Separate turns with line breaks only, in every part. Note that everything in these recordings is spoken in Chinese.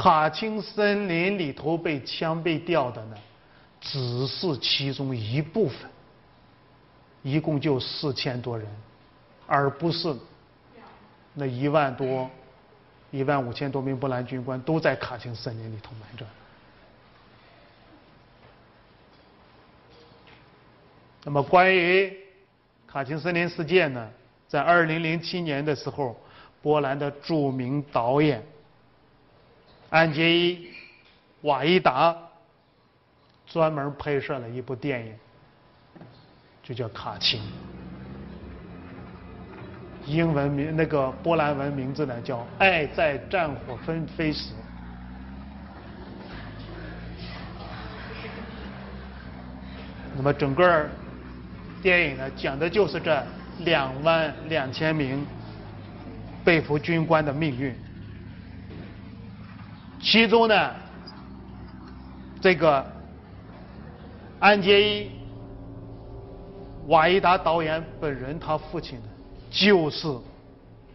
卡钦森林里头被枪毙掉的呢，只是其中一部分，一共就四千多人，而不是那一万多、一万五千多名波兰军官都在卡钦森林里头埋着。那么关于卡钦森林事件呢，在二零零七年的时候，波兰的著名导演安杰伊·瓦伊达专门拍摄了一部电影，就叫《卡钦》，英文名那个波兰文名字呢叫《爱在战火纷飞时》。那么整个电影呢，讲的就是这两万两千名被俘军官的命运。其中呢，这个安杰伊·瓦伊达导演本人，他父亲呢，就是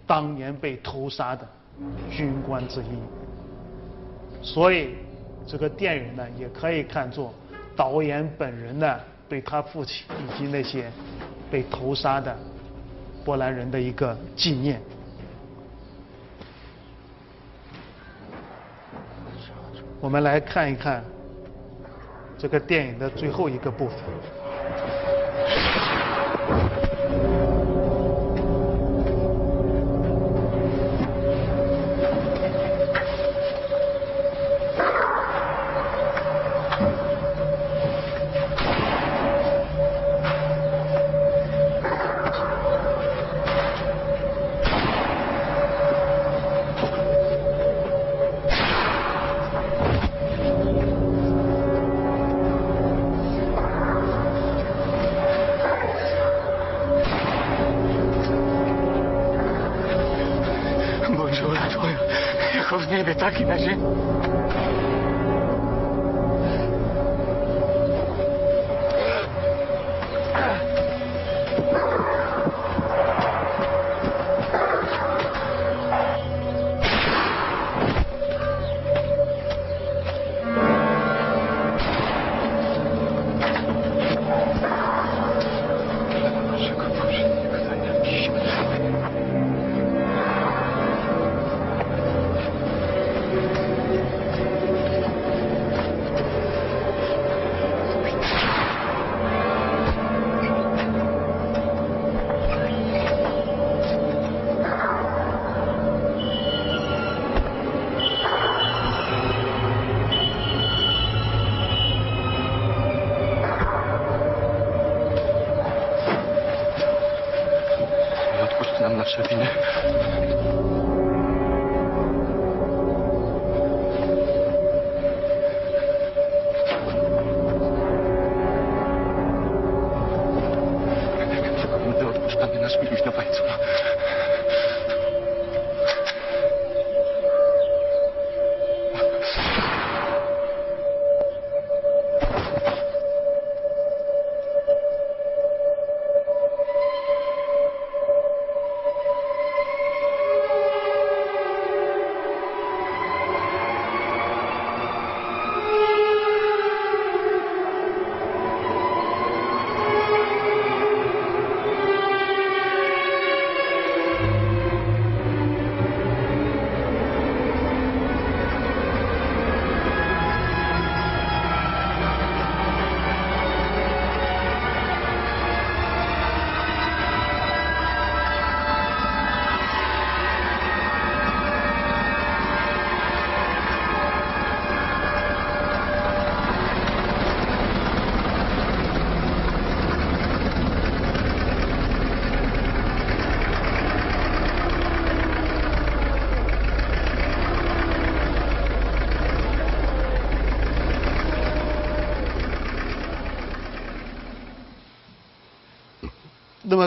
当年被屠杀的军官之一。所以，这个电影呢，也可以看作导演本人呢。对他父亲以及那些被屠杀的波兰人的一个纪念。我们来看一看这个电影的最后一个部分。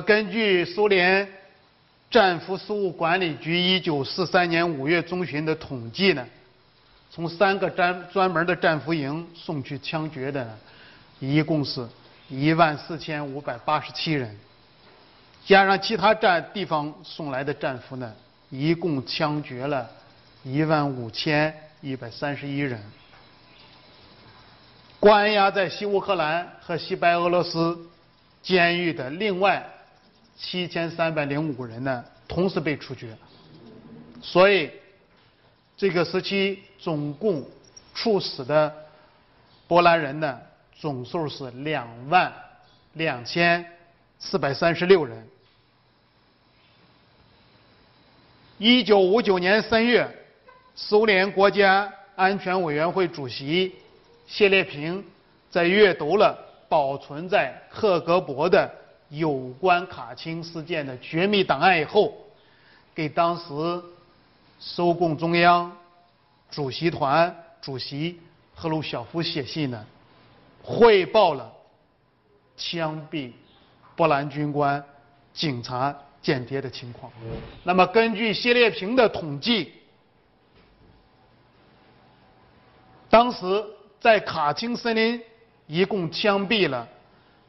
根据苏联战俘事务管理局一九四三年五月中旬的统计呢，从三个专专门的战俘营送去枪决的呢，一共是一万四千五百八十七人，加上其他战地方送来的战俘呢，一共枪决了一万五千一百三十一人。关押在西乌克兰和西白俄罗斯监狱的另外七千三百零五人呢，同时被处决。所以，这个时期总共处死的波兰人呢，总数是两万两千四百三十六人。一九五九年三月，苏联国家安全委员会主席。谢列平在阅读了保存在赫格勃的有关卡钦事件的绝密档案以后，给当时苏共中央主席团主席赫鲁晓夫写信呢，汇报了枪毙波兰军官、警察、间谍的情况。那么，根据谢列平的统计，当时。在卡钦森林，一共枪毙了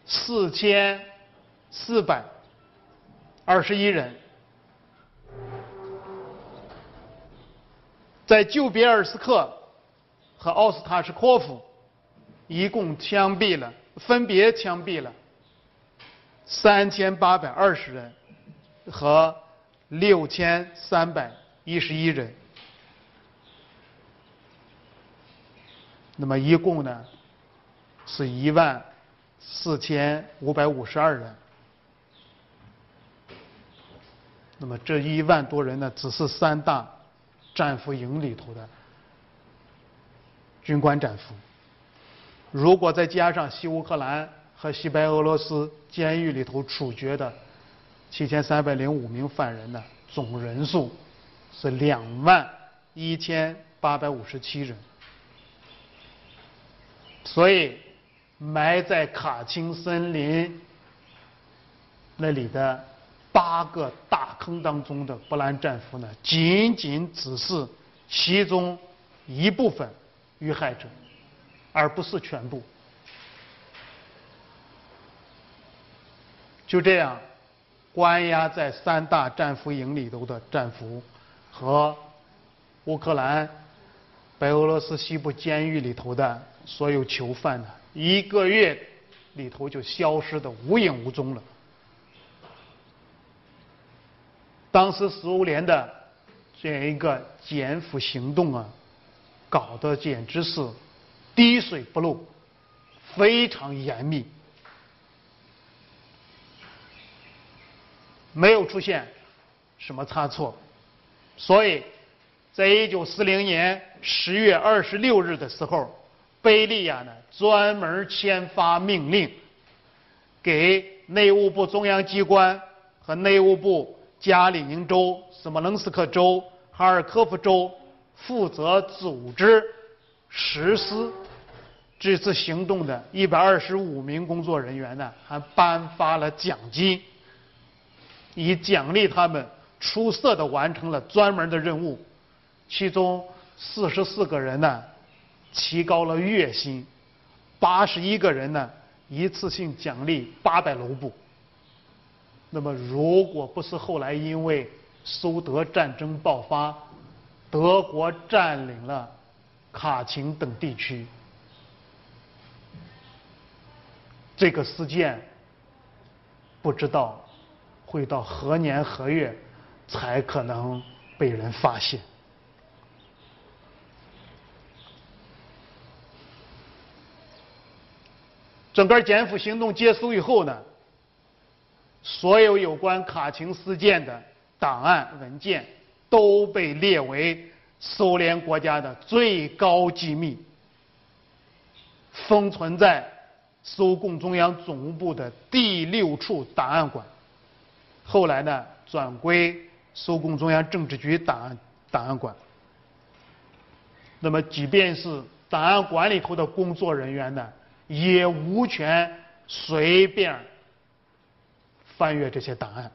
四千四百二十一人；在旧别尔斯克和奥斯塔什科夫，一共枪毙了，分别枪毙了三千八百二十人和六千三百一十一人。那么一共呢，是一万四千五百五十二人。那么这一万多人呢，只是三大战俘营里头的军官战俘。如果再加上西乌克兰和西白俄罗斯监狱里头处决的七千三百零五名犯人呢，总人数是两万一千八百五十七人。所以，埋在卡钦森林那里的八个大坑当中的波兰战俘呢，仅仅只是其中一部分遇害者，而不是全部。就这样，关押在三大战俘营里头的战俘和乌克兰、白俄罗斯西部监狱里头的。所有囚犯呢，一个月里头就消失的无影无踪了。当时苏联的这样一个检捕行动啊，搞得简直是滴水不漏，非常严密，没有出现什么差错。所以，在一九四零年十月二十六日的时候。贝利亚呢，专门签发命令，给内务部中央机关和内务部加里宁州、斯摩棱斯克州、哈尔科夫州负责组织实施这次行动的一百二十五名工作人员呢，还颁发了奖金，以奖励他们出色的完成了专门的任务。其中四十四个人呢。提高了月薪，八十一个人呢，一次性奖励八百卢布。那么，如果不是后来因为苏德战争爆发，德国占领了卡钦等地区，这个事件不知道会到何年何月才可能被人发现。整个检捕行动结束以后呢，所有有关卡钦事件的档案文件都被列为苏联国家的最高机密，封存在苏共中央总部的第六处档案馆。后来呢，转归苏共中央政治局档案档案馆。那么，即便是档案馆里头的工作人员呢？也无权随便翻阅这些档案，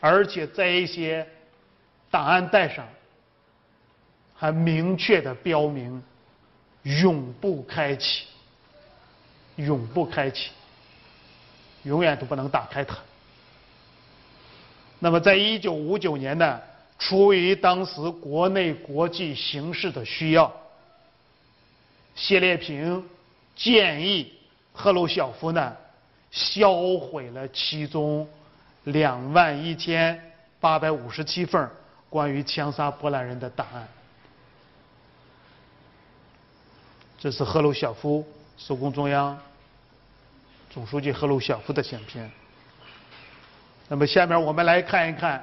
而且在一些档案袋上还明确的标明永不开启，永不开启，永远都不能打开它。那么，在一九五九年呢出于当时国内国际形势的需要，谢烈平建议赫鲁晓夫呢销毁了其中两万一千八百五十七份关于枪杀波兰人的档案。这是赫鲁晓夫，苏共中央总书记赫鲁晓夫的相片。那么，下面我们来看一看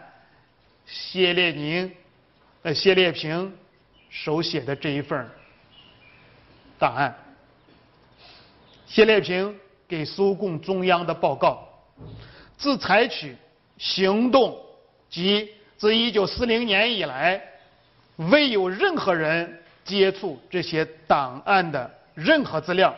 谢。列宁、呃谢。列平手写的这一份档案。谢列平给苏共中央的报告：自采取行动及自1940年以来，未有任何人。接触这些档案的任何资料，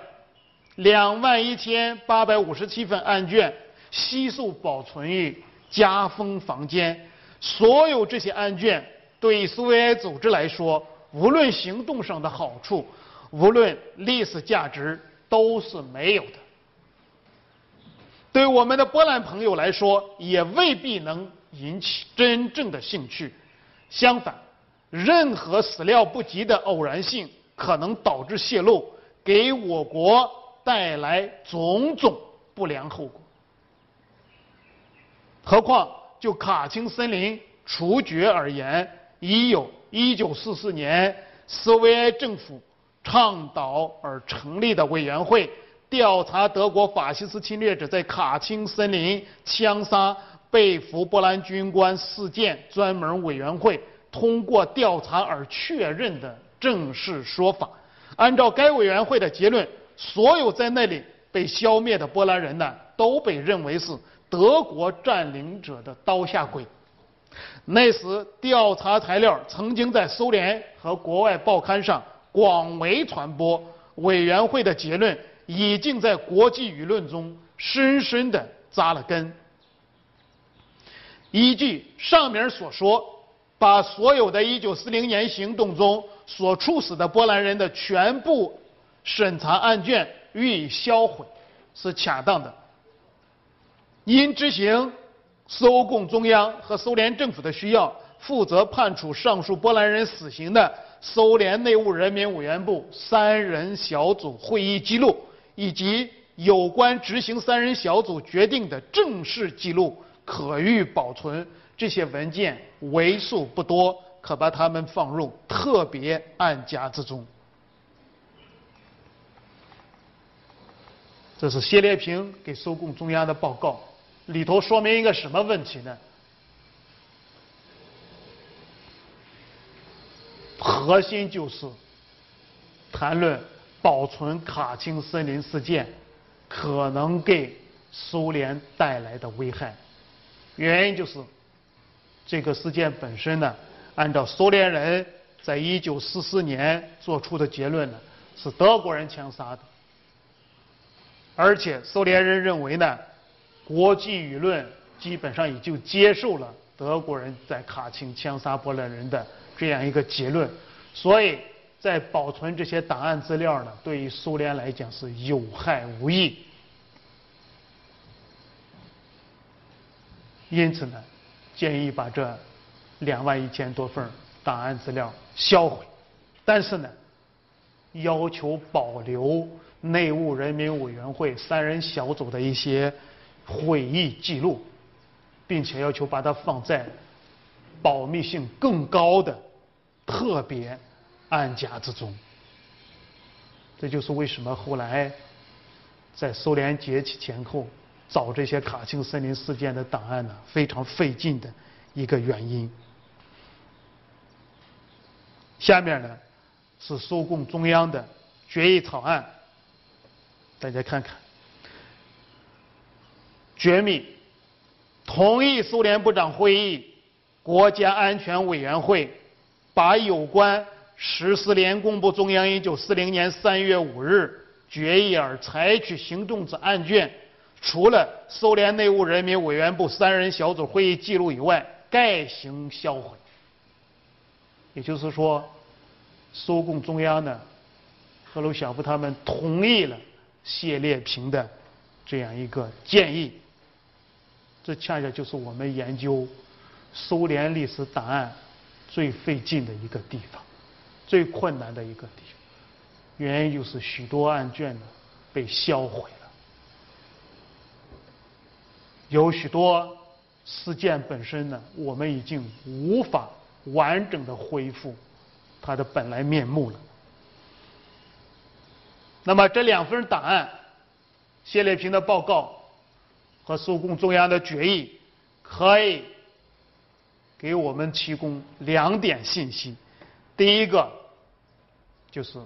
两万一千八百五十七份案卷悉数保存于加封房间。所有这些案卷对苏维埃组织来说，无论行动上的好处，无论历史价值，都是没有的。对我们的波兰朋友来说，也未必能引起真正的兴趣。相反。任何始料不及的偶然性可能导致泄露，给我国带来种种不良后果。何况就卡钦森林处决而言，已有1944年苏维埃政府倡导而成立的委员会调查德国法西斯侵略者在卡钦森林枪杀被俘波兰军官事件专门委员会。通过调查而确认的正式说法，按照该委员会的结论，所有在那里被消灭的波兰人呢，都被认为是德国占领者的刀下鬼。那时调查材料曾经在苏联和国外报刊上广为传播，委员会的结论已经在国际舆论中深深的扎了根。依据上面所说。把所有的1940年行动中所处死的波兰人的全部审查案卷予以销毁，是恰当的。因执行苏共中央和苏联政府的需要，负责判处上述波兰人死刑的苏联内务人民委员部三人小组会议记录，以及有关执行三人小组决定的正式记录，可予保存。这些文件为数不多，可把它们放入特别案夹之中。这是谢烈平给苏共中央的报告，里头说明一个什么问题呢？核心就是谈论保存卡钦森林事件可能给苏联带来的危害，原因就是。这个事件本身呢，按照苏联人在一九四四年做出的结论呢，是德国人枪杀的，而且苏联人认为呢，国际舆论基本上已经接受了德国人在卡钦枪杀波兰人的这样一个结论，所以在保存这些档案资料呢，对于苏联来讲是有害无益，因此呢。建议把这两万一千多份档案资料销毁，但是呢，要求保留内务人民委员会三人小组的一些会议记录，并且要求把它放在保密性更高的特别暗夹之中。这就是为什么后来在苏联解体前后。找这些卡钦森林事件的档案呢，非常费劲的一个原因。下面呢是苏共中央的决议草案，大家看看。决议同意苏联部长会议、国家安全委员会把有关十四联公布中央1940年3月5日决议而采取行动之案卷。除了苏联内务人民委员部三人小组会议记录以外，概行销毁。也就是说，苏共中央呢，赫鲁晓夫他们同意了谢列平的这样一个建议。这恰恰就是我们研究苏联历史档案最费劲的一个地方，最困难的一个地方。原因就是许多案卷呢被销毁了，有许多事件本身呢，我们已经无法完整的恢复它的本来面目了。那么这两份档案，谢烈平的报告和苏共中央的决议，可以给我们提供两点信息。第一个就是。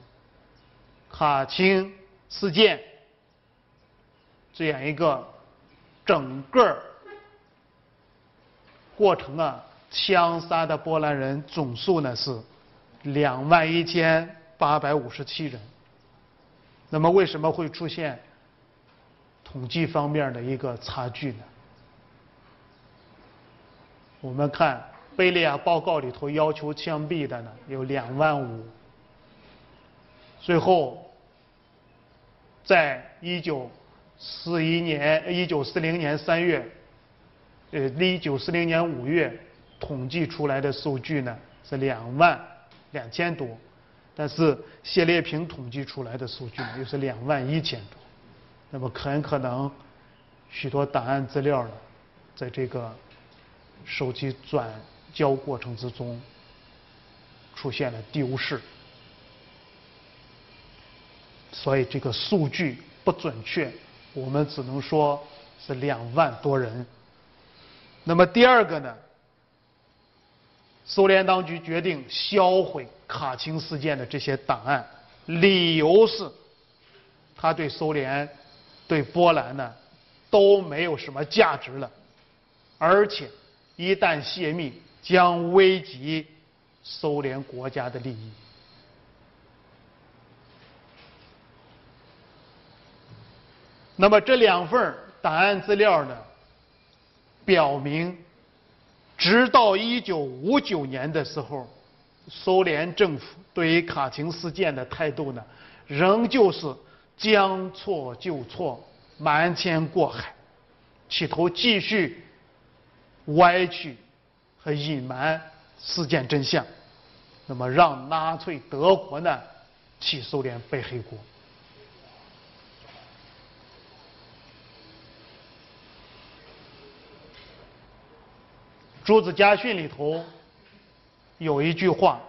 卡钦事件这样一个整个过程啊，枪杀的波兰人总数呢是两万一千八百五十七人。那么为什么会出现统计方面的一个差距呢？我们看贝利亚报告里头要求枪毙的呢有两万五。最后，在一九四一年、一九四零年三月，呃，一九四零年五月统计出来的数据呢是两万两千多，但是谢烈平统计出来的数据呢又是两万一千多，那么很可能许多档案资料呢，在这个手机转交过程之中出现了丢失。所以这个数据不准确，我们只能说是两万多人。那么第二个呢？苏联当局决定销毁卡钦事件的这些档案，理由是，他对苏联、对波兰呢都没有什么价值了，而且一旦泄密将危及苏联国家的利益。那么这两份档案资料呢，表明，直到一九五九年的时候，苏联政府对于卡廷事件的态度呢，仍旧是将错就错、瞒天过海，企图继续歪曲和隐瞒事件真相，那么让纳粹德国呢，替苏联背黑锅。《朱子家训》里头有一句话，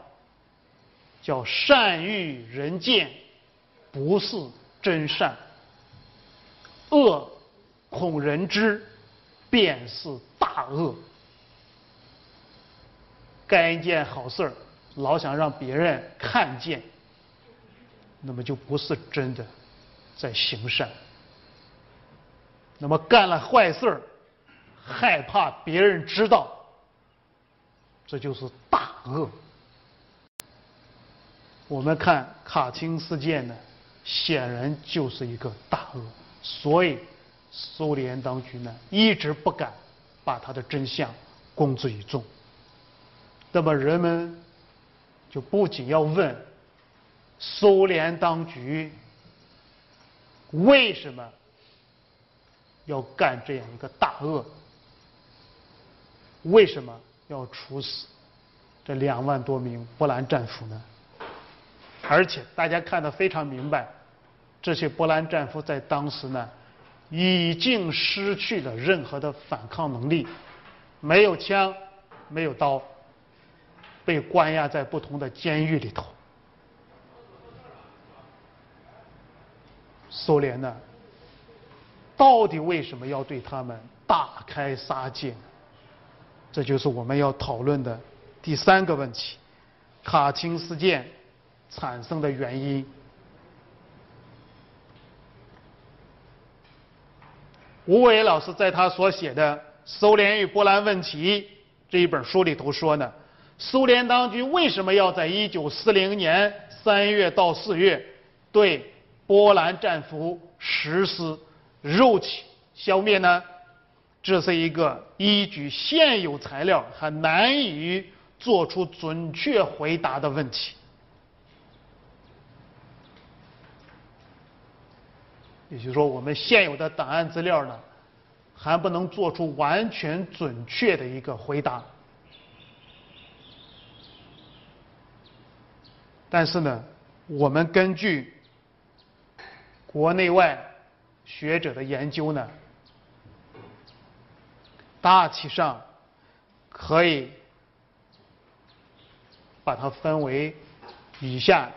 叫“善欲人见，不是真善；恶恐人知，便是大恶。”干一件好事儿，老想让别人看见，那么就不是真的在行善；那么干了坏事儿，害怕别人知道。这就是大恶。我们看卡钦事件呢，显然就是一个大恶，所以苏联当局呢一直不敢把他的真相公之于众。那么人们就不仅要问苏联当局为什么要干这样一个大恶？为什么？要处死这两万多名波兰战俘呢？而且大家看得非常明白，这些波兰战俘在当时呢，已经失去了任何的反抗能力，没有枪，没有刀，被关押在不同的监狱里头。苏联呢，到底为什么要对他们大开杀戒？这就是我们要讨论的第三个问题：卡钦事件产生的原因。吴伟老师在他所写的《苏联与波兰问题》这一本书里头说呢，苏联当局为什么要在1940年3月到4月对波兰战俘实施肉体消灭呢？这是一个依据现有材料还难以做出准确回答的问题。也就是说，我们现有的档案资料呢，还不能做出完全准确的一个回答。但是呢，我们根据国内外学者的研究呢，大体上可以把它分为以下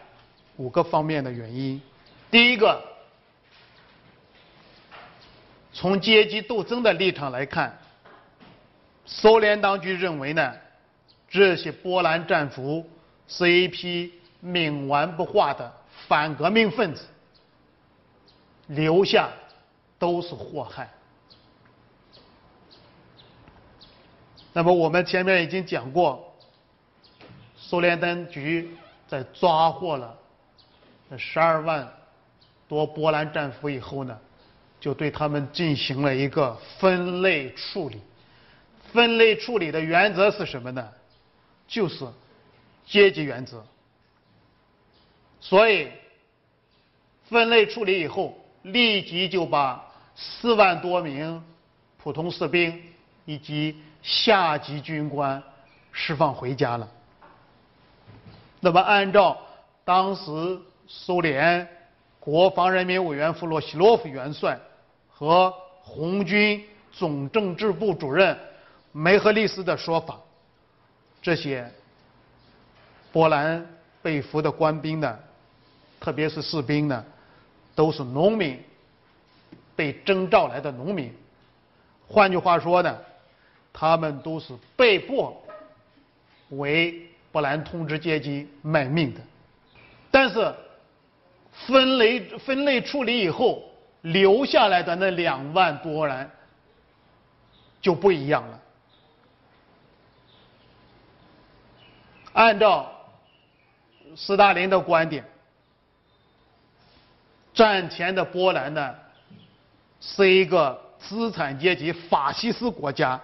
五个方面的原因。第一个，从阶级斗争的立场来看，苏联当局认为呢，这些波兰战俘是一批冥顽不化的反革命分子，留下都是祸害。那么我们前面已经讲过，苏联当局在抓获了那十二万。多波兰战俘以后呢，就对他们进行了一个分类处理。分类处理的原则是什么呢？就是阶级原则。所以分类处理以后，立即就把四万多名普通士兵以及下级军官释放回家了。那么按照当时苏联。国防人民委员弗洛西洛夫元帅和红军总政治部主任梅赫利斯的说法，这些波兰被俘的官兵呢，特别是士兵呢，都是农民，被征召来的农民。换句话说呢，他们都是被迫为波兰统治阶级卖命的。但是。分类分类处理以后留下来的那两万多人就不一样了。按照斯大林的观点，战前的波兰呢是一个资产阶级法西斯国家，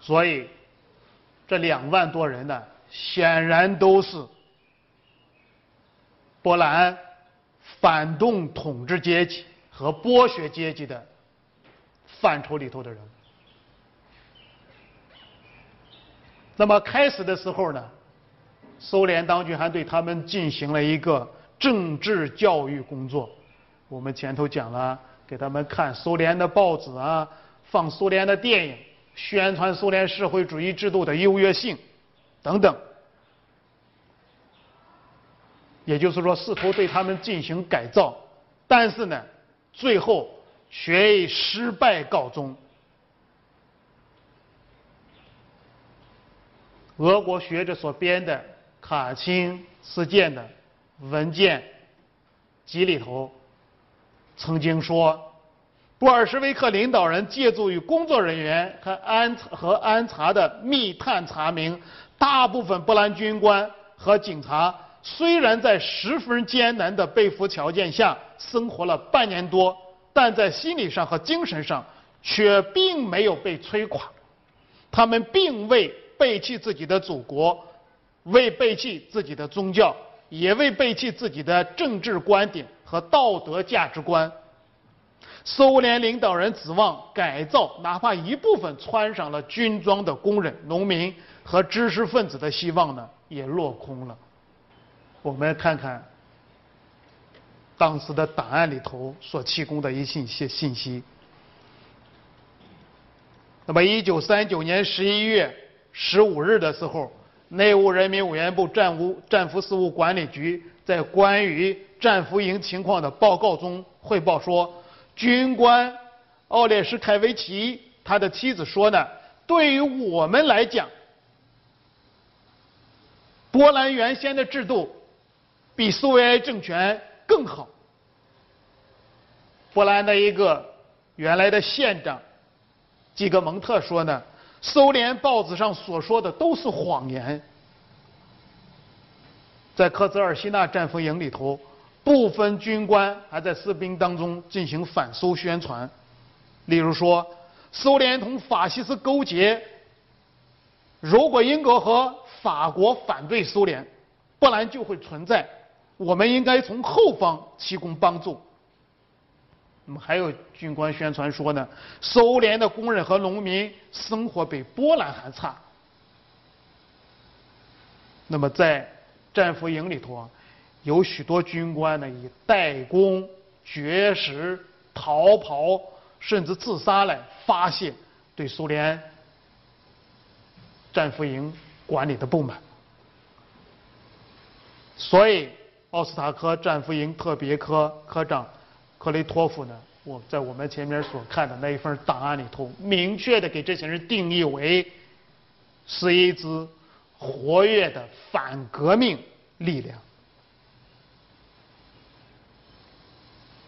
所以这两万多人呢显然都是。波兰反动统治阶级和剥削阶级的范畴里头的人。那么开始的时候呢，苏联当局还对他们进行了一个政治教育工作。我们前头讲了，给他们看苏联的报纸啊，放苏联的电影，宣传苏联社会主义制度的优越性等等。也就是说，试图对他们进行改造，但是呢，最后却以失败告终。俄国学者所编的卡钦事件的文件集里头，曾经说，布尔什维克领导人借助于工作人员和安和安察的密探查明，大部分波兰军官和警察。虽然在十分艰难的被俘条件下生活了半年多，但在心理上和精神上却并没有被摧垮。他们并未背弃自己的祖国，未背弃自己的宗教，也未背弃自己的政治观点和道德价值观。苏联领导人指望改造哪怕一部分穿上了军装的工人、农民和知识分子的希望呢，也落空了。我们看看当时的档案里头所提供的一些信息。那么，一九三九年十一月十五日的时候，内务人民委员部战务战俘事务管理局在关于战俘营情况的报告中汇报说，军官奥列什凯维奇他的妻子说呢，对于我们来讲，波兰原先的制度。比苏维埃政权更好。波兰的一个原来的县长基格蒙特说呢，苏联报纸上所说的都是谎言。在科泽尔西纳战俘营里头，部分军官还在士兵当中进行反苏宣传，例如说，苏联同法西斯勾结，如果英国和法国反对苏联，波兰就会存在。我们应该从后方提供帮助。那么还有军官宣传说呢，苏联的工人和农民生活比波兰还差。那么在战俘营里头啊，有许多军官呢以怠工、绝食、逃跑，甚至自杀来发泄对苏联战俘营管理的不满。所以，奥斯塔科战俘营特别科科长克雷托夫呢，我在我们前面所看的那一份档案里头，明确的给这些人定义为是一支活跃的反革命力量。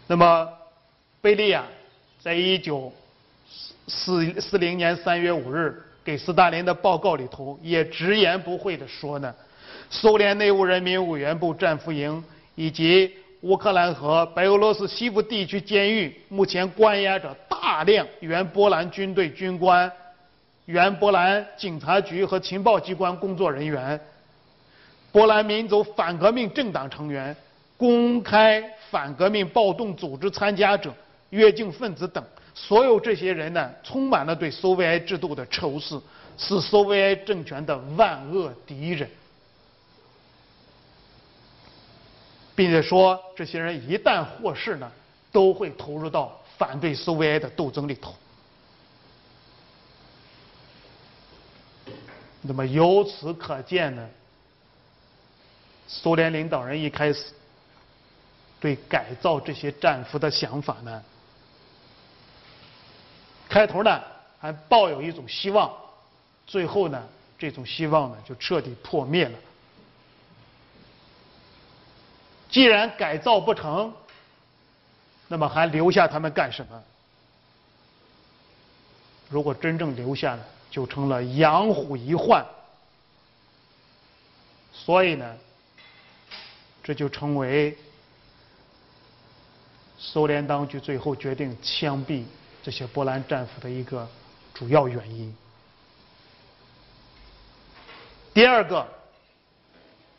那么，贝利亚在一九四四零年三月五日给斯大林的报告里头，也直言不讳的说呢。苏联内务人民委员部战俘营以及乌克兰和白俄罗斯西部地区监狱目前关押着大量原波兰军队军官、原波兰警察局和情报机关工作人员、波兰民族反革命政党成员、公开反革命暴动组织参加者、越境分子等。所有这些人呢，充满了对苏维埃制度的仇视，是苏维埃政权的万恶敌人。并且说，这些人一旦获释呢，都会投入到反对苏维埃的斗争里头。那么由此可见呢，苏联领导人一开始对改造这些战俘的想法呢，开头呢还抱有一种希望，最后呢，这种希望呢就彻底破灭了。既然改造不成，那么还留下他们干什么？如果真正留下了，就成了养虎遗患。所以呢，这就成为苏联当局最后决定枪毙这些波兰战俘的一个主要原因。第二个，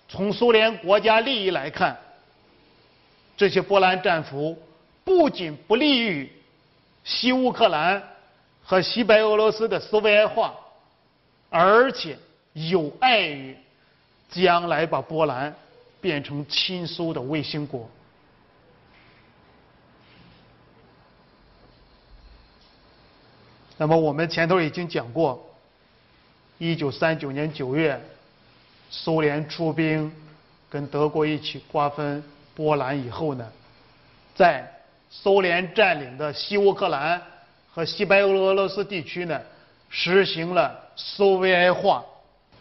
从苏联国家利益来看。这些波兰战俘不仅不利于西乌克兰和西白俄罗斯的苏维埃化，而且有碍于将来把波兰变成亲苏的卫星国。那么我们前头已经讲过，一九三九年九月，苏联出兵跟德国一起瓜分。波兰以后呢，在苏联占领的西乌克兰和西白俄罗斯地区呢，实行了苏维埃化。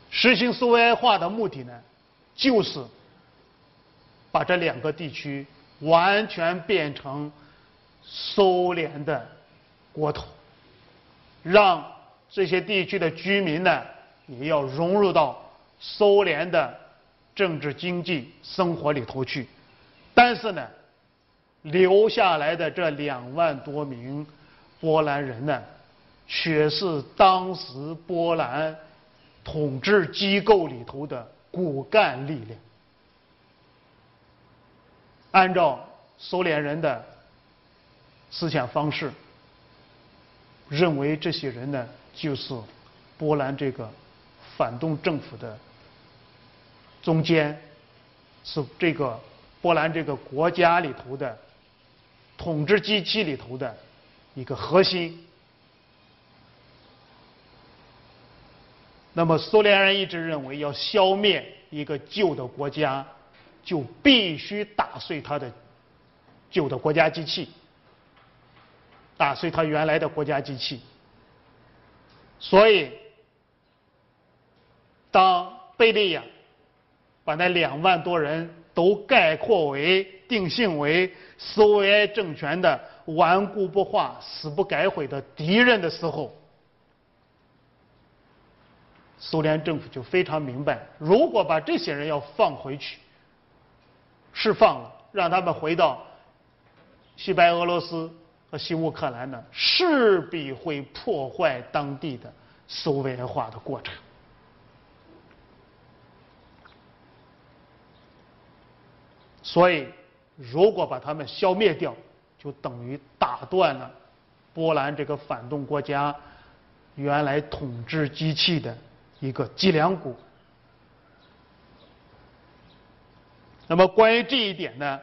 实行苏维埃化的目的呢，就是把这两个地区完全变成苏联的国土，让这些地区的居民呢，也要融入到苏联的政治经济生活里头去。但是呢，留下来的这两万多名波兰人呢，却是当时波兰统治机构里头的骨干力量。按照苏联人的思想方式，认为这些人呢，就是波兰这个反动政府的中间，是这个。波兰这个国家里头的统治机器里头的一个核心。那么苏联人一直认为，要消灭一个旧的国家，就必须打碎它的旧的国家机器，打碎它原来的国家机器。所以，当贝利亚把那两万多人。都概括为、定性为苏维埃政权的顽固不化、死不改悔的敌人的时候，苏联政府就非常明白：如果把这些人要放回去、释放了，让他们回到西白俄罗斯和西乌克兰呢，势必会破坏当地的苏维埃化的过程。所以，如果把他们消灭掉，就等于打断了波兰这个反动国家原来统治机器的一个脊梁骨。那么关于这一点呢，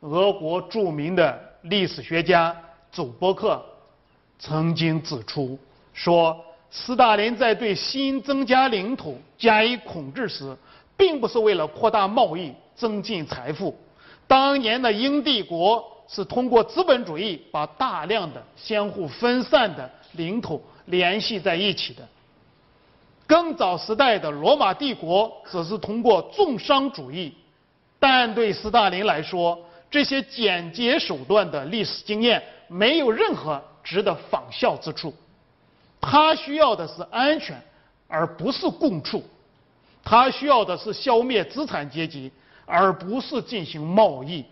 俄国著名的历史学家祖波克曾经指出说，斯大林在对新增加领土加以控制时，并不是为了扩大贸易、增进财富。当年的英帝国是通过资本主义把大量的相互分散的领土联系在一起的。更早时代的罗马帝国则是通过重商主义，但对斯大林来说，这些简洁手段的历史经验没有任何值得仿效之处。他需要的是安全，而不是共处；他需要的是消灭资产阶级，而不是进行贸易。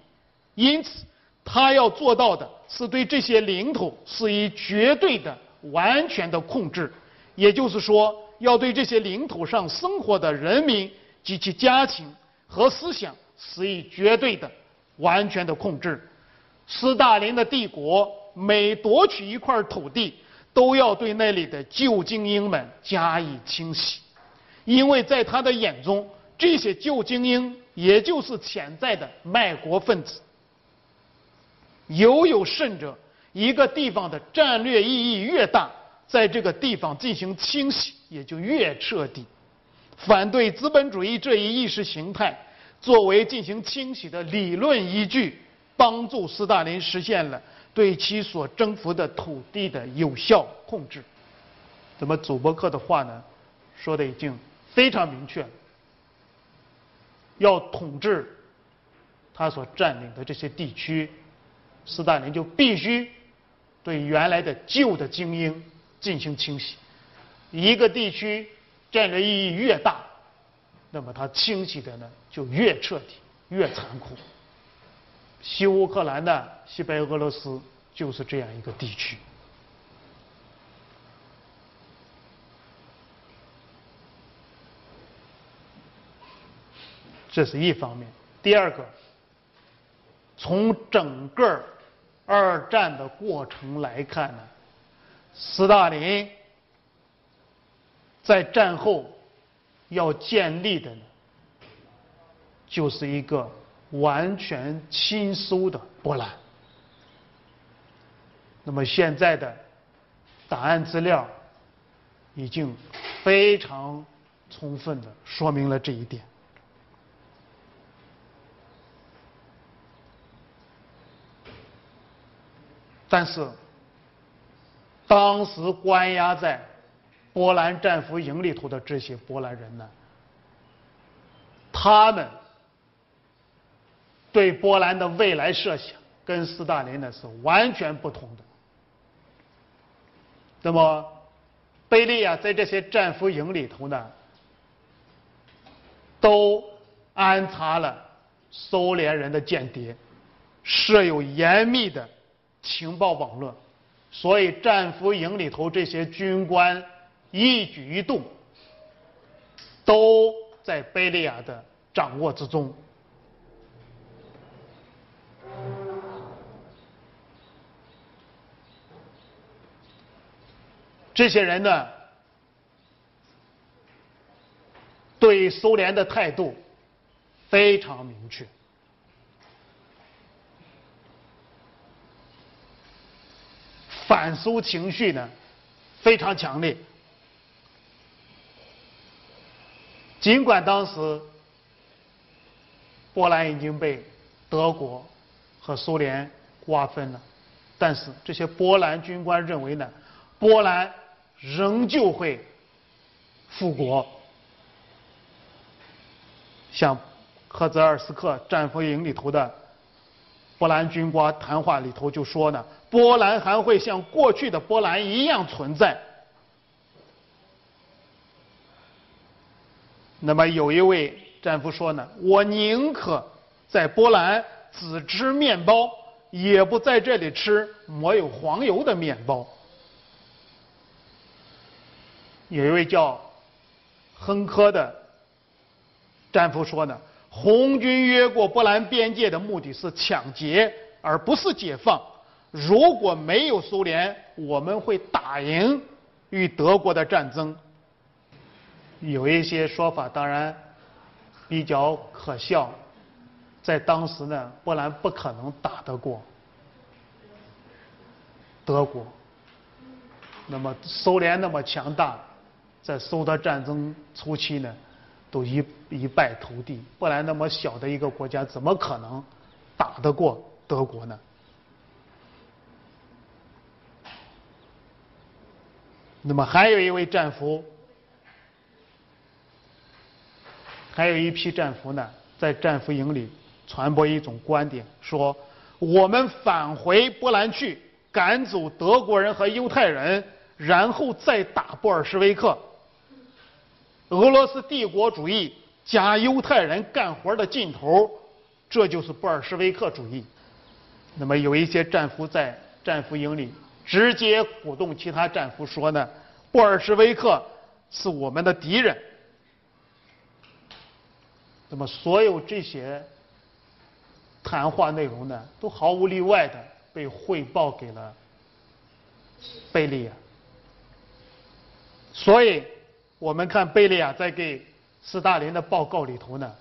因此，他要做到的是对这些领土施以绝对的、完全的控制。也就是说。要对这些领土上生活的人民及其家庭和思想施以绝对的、完全的控制。斯大林的帝国每夺取一块土地，都要对那里的旧精英们加以清洗，因为在他的眼中，这些旧精英也就是潜在的卖国分子。尤有甚者，一个地方的战略意义越大。在这个地方进行清洗，也就越彻底。反对资本主义这一意识形态，作为进行清洗的理论依据，帮助斯大林实现了对其所征服的土地的有效控制。怎么，祖伯克的话呢，说的已经非常明确。要统治他所占领的这些地区，斯大林就必须对原来的旧的精英。进行清洗，一个地区战略意义越大，那么它清洗的呢就越彻底、越残酷。西乌克兰的西白俄罗斯就是这样一个地区。这是一方面。第二个，从整个二战的过程来看呢。斯大林在战后要建立的呢，就是一个完全亲苏的波兰。那么现在的档案资料已经非常充分的说明了这一点，但是。当时关押在波兰战俘营里头的这些波兰人呢，他们对波兰的未来设想跟斯大林呢是完全不同的。那么，贝利亚在这些战俘营里头呢，都安插了苏联人的间谍，设有严密的情报网络。所以，战俘营里头这些军官一举一动都在贝利亚的掌握之中。这些人呢，对苏联的态度非常明确。反苏情绪呢非常强烈，尽管当时波兰已经被德国和苏联瓜分了，但是这些波兰军官认为呢，波兰仍旧会复国。像赫泽尔斯克战俘营里头的波兰军官谈话里头就说呢。波兰还会像过去的波兰一样存在。那么有一位战俘说呢：“我宁可在波兰只吃面包，也不在这里吃抹有黄油的面包。”有一位叫亨科的战俘说呢：“红军越过波兰边界的目的是抢劫，而不是解放。”如果没有苏联，我们会打赢与德国的战争。有一些说法当然比较可笑，在当时呢，波兰不可能打得过德国。那么苏联那么强大，在苏德战争初期呢，都一一败涂地。波兰那么小的一个国家，怎么可能打得过德国呢？那么还有一位战俘，还有一批战俘呢，在战俘营里传播一种观点，说我们返回波兰去，赶走德国人和犹太人。然后再打布尔什维克，俄罗斯帝国主义加犹太人干活的劲头，这就是布尔什维克主义。那么有一些战俘在战俘营里直接鼓动其他战俘说呢：“布尔什维克是我们的敌人。”那么所有这些谈话内容呢，都毫无例外的被汇报给了贝利亚。所以，我们看贝利亚在给斯大林的报告里头呢，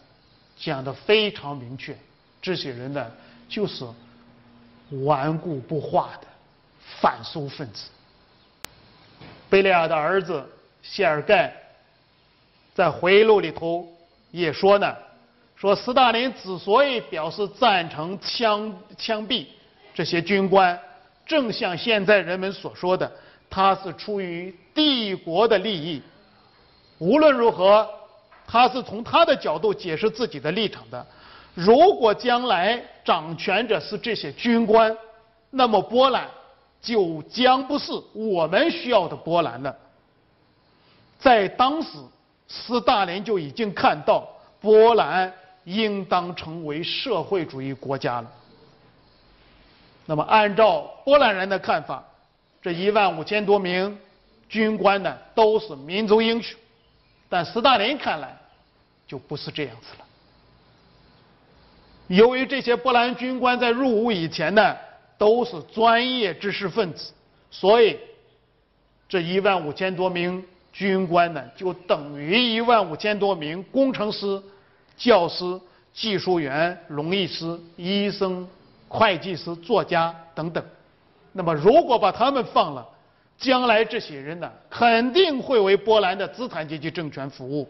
讲的非常明确，这些人呢就是顽固不化的反苏分子。贝利亚的儿子谢尔盖在回忆录里头也说呢，说斯大林之所以表示赞成枪枪毙这些军官，正像现在人们所说的。他是出于帝国的利益，无论如何，他是从他的角度解释自己的立场的。如果将来掌权者是这些军官，那么波兰就将不是我们需要的波兰了。在当时，斯大林就已经看到波兰应当成为社会主义国家了。那么，按照波兰人的看法。这一万五千多名军官呢，都是民族英雄，但斯大林看来就不是这样子了。由于这些波兰军官在入伍以前呢，都是专业知识分子，所以这一万五千多名军官呢，就等于一万五千多名工程师、教师、技术员、农艺师、医生、会计师、作家等等。那么，如果把他们放了，将来这些人呢，肯定会为波兰的资产阶级政权服务。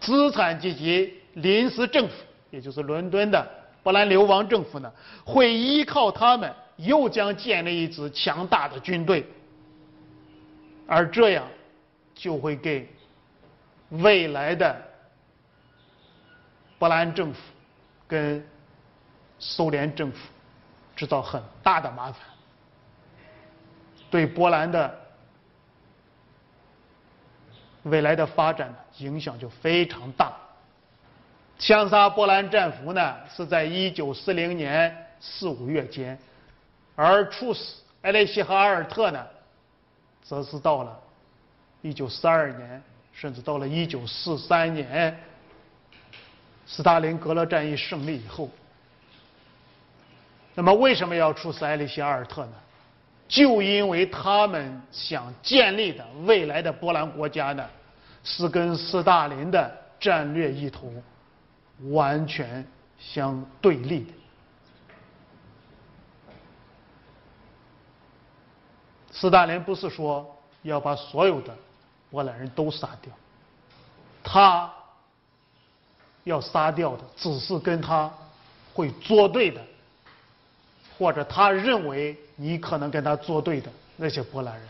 资产阶级临时政府，也就是伦敦的波兰流亡政府呢，会依靠他们，又将建立一支强大的军队，而这样就会给未来的波兰政府跟苏联政府。制造很大的麻烦，对波兰的未来的发展影响就非常大。枪杀波兰战俘呢，是在一九四零年四五月间，而处死埃雷希和阿尔特呢，则是到了一九四二年，甚至到了一九四三年，斯大林格勒战役胜利以后。那么为什么要处死埃里希·阿尔特呢？就因为他们想建立的未来的波兰国家呢，是跟斯大林的战略意图完全相对立的。斯大林不是说要把所有的波兰人都杀掉，他要杀掉的只是跟他会作对的。或者他认为你可能跟他作对的那些波兰人，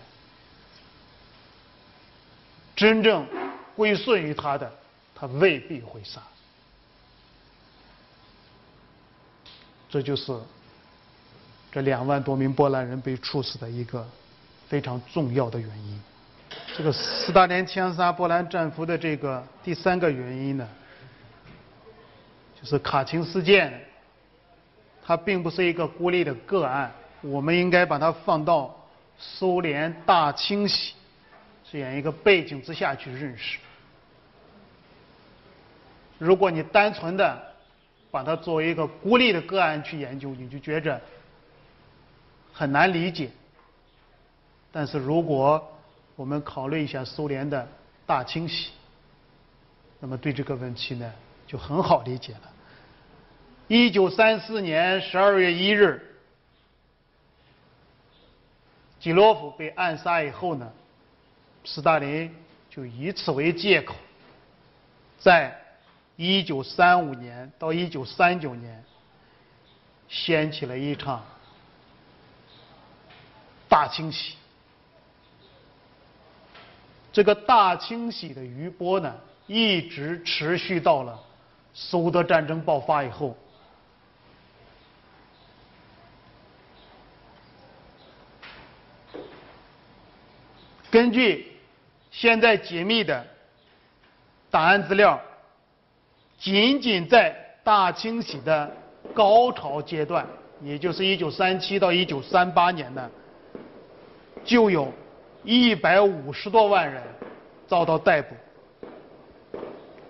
真正归顺于他的，他未必会杀。这就是这两万多名波兰人被处死的一个非常重要的原因。这个斯大林枪杀波兰战俘的这个第三个原因呢，就是卡钦事件。它并不是一个孤立的个案，我们应该把它放到苏联大清洗这样一个背景之下去认识。如果你单纯的把它作为一个孤立的个案去研究，你就觉着很难理解。但是如果我们考虑一下苏联的大清洗，那么对这个问题呢，就很好理解了。一九三四年十二月一日，基洛夫被暗杀以后呢，斯大林就以此为借口，在一九三五年到一九三九年，掀起了一场大清洗。这个大清洗的余波呢，一直持续到了苏德战争爆发以后。根据现在解密的档案资料。仅仅在大清洗的高潮阶段，也就是一九三七到一九三八年呢，就有一百五十多万人遭到逮捕。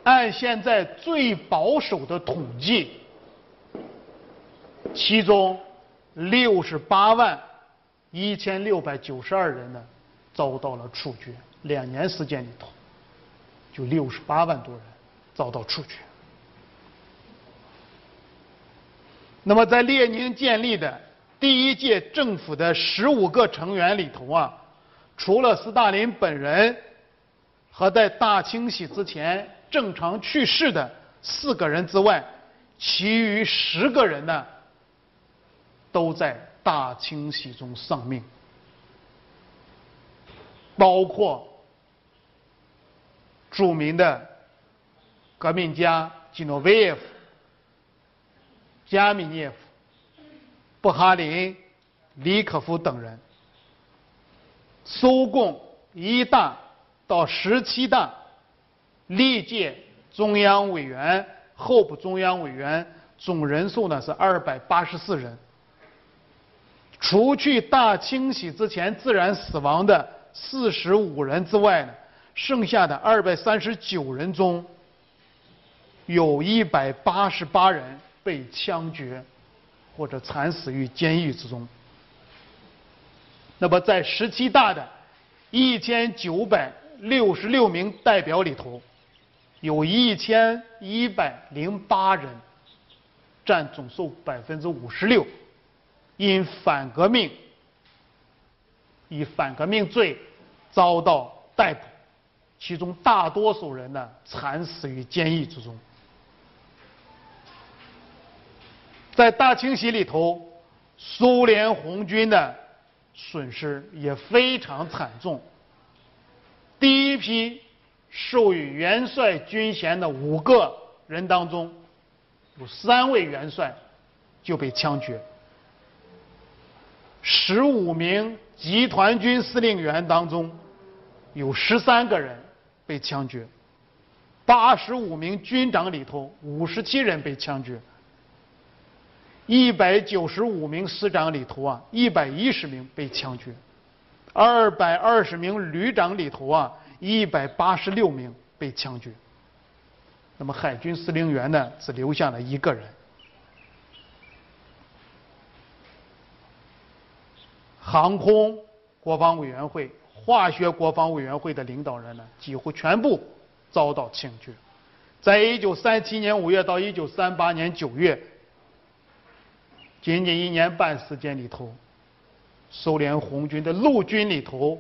按现在最保守的统计，其中六十八万一千六百九十二人呢遭到了处决。两年时间里头，就六十八万多人遭到处决。那么，在列宁建立的第一届政府的十五个成员里头啊，除了斯大林本人和在大清洗之前正常去世的四个人之外，其余十个人呢，都在大清洗中丧命，包括著名的革命家基诺维耶夫。加米涅夫、布哈林、李可夫等人，苏共一大到十七大历届中央委员、候补中央委员总人数呢是二百八十四人，除去大清洗之前自然死亡的四十五人之外呢，剩下的二百三十九人中，有一百八十八人。被枪决或者惨死于监狱之中。那么，在十七大的一千九百六十六名代表里头，有一千一百零八人，占总数百分之五十六，因反革命以反革命罪遭到逮捕，其中大多数人呢惨死于监狱之中。在大清洗里头，苏联红军的损失也非常惨重。第一批授予元帅军衔的五个人当中，有三位元帅就被枪决；十五名集团军司令员当中，有十三个人被枪决；八十五名军长里头，五十七人被枪决。一百九十五名师长里头啊，一百一十名被枪决；二百二十名旅长里头啊，一百八十六名被枪决。那么海军司令员呢，只留下了一个人。航空国防委员会、化学国防委员会的领导人呢，几乎全部遭到枪决。在一九三七年五月到一九三八年九月。仅仅一年半时间里头，苏联红军的陆军里头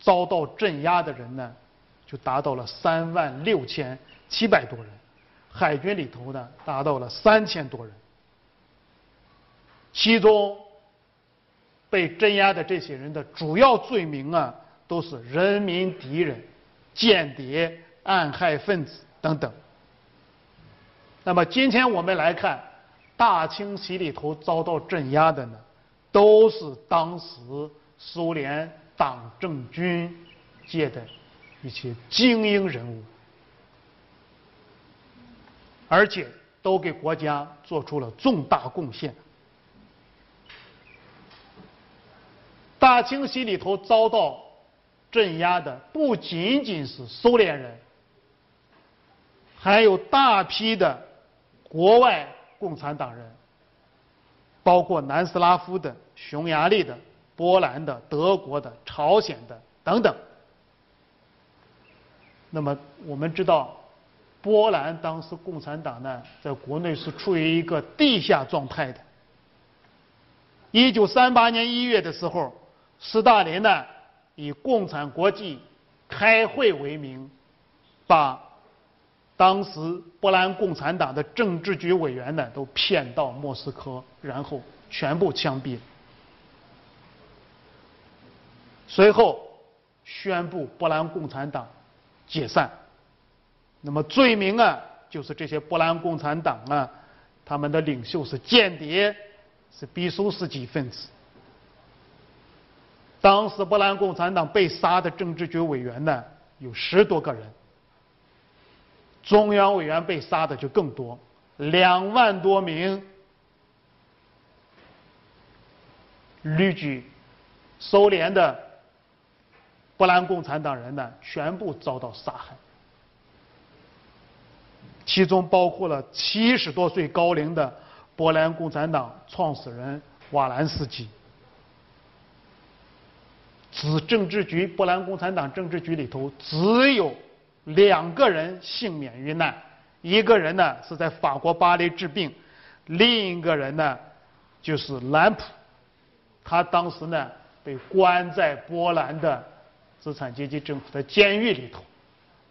遭到镇压的人呢，就达到了三万六千七百多人；海军里头呢，达到了三千多人。其中被镇压的这些人的主要罪名啊，都是人民敌人、间谍、暗害分子等等。那么今天我们来看。大清洗里头遭到镇压的呢，都是当时苏联党政军界的一些精英人物，而且都给国家做出了重大贡献。大清洗里头遭到镇压的不仅仅是苏联人，还有大批的国外。共产党人，包括南斯拉夫的、匈牙利的、波兰的、德国的、朝鲜的等等。那么我们知道，波兰当时共产党呢，在国内是处于一个地下状态的。一九三八年一月的时候，斯大林呢以共产国际开会为名，把当时波兰共产党的政治局委员呢都骗到莫斯科，然后全部枪毙。随后宣布波兰共产党解散。那么罪名啊，就是这些波兰共产党啊，他们的领袖是间谍，是比苏斯基分子。当时波兰共产党被杀的政治局委员呢，有十多个人。中央委员被杀的就更多，两万多名旅居苏联的波兰共产党人呢，全部遭到杀害。其中包括了七十多岁高龄的波兰共产党创始人瓦兰斯基。子政治局，波兰共产党政治局里头只有两个人幸免于难，一个人呢是在法国巴黎治病，另一个人呢就是兰普，他当时呢被关在波兰的资产阶级政府的监狱里头，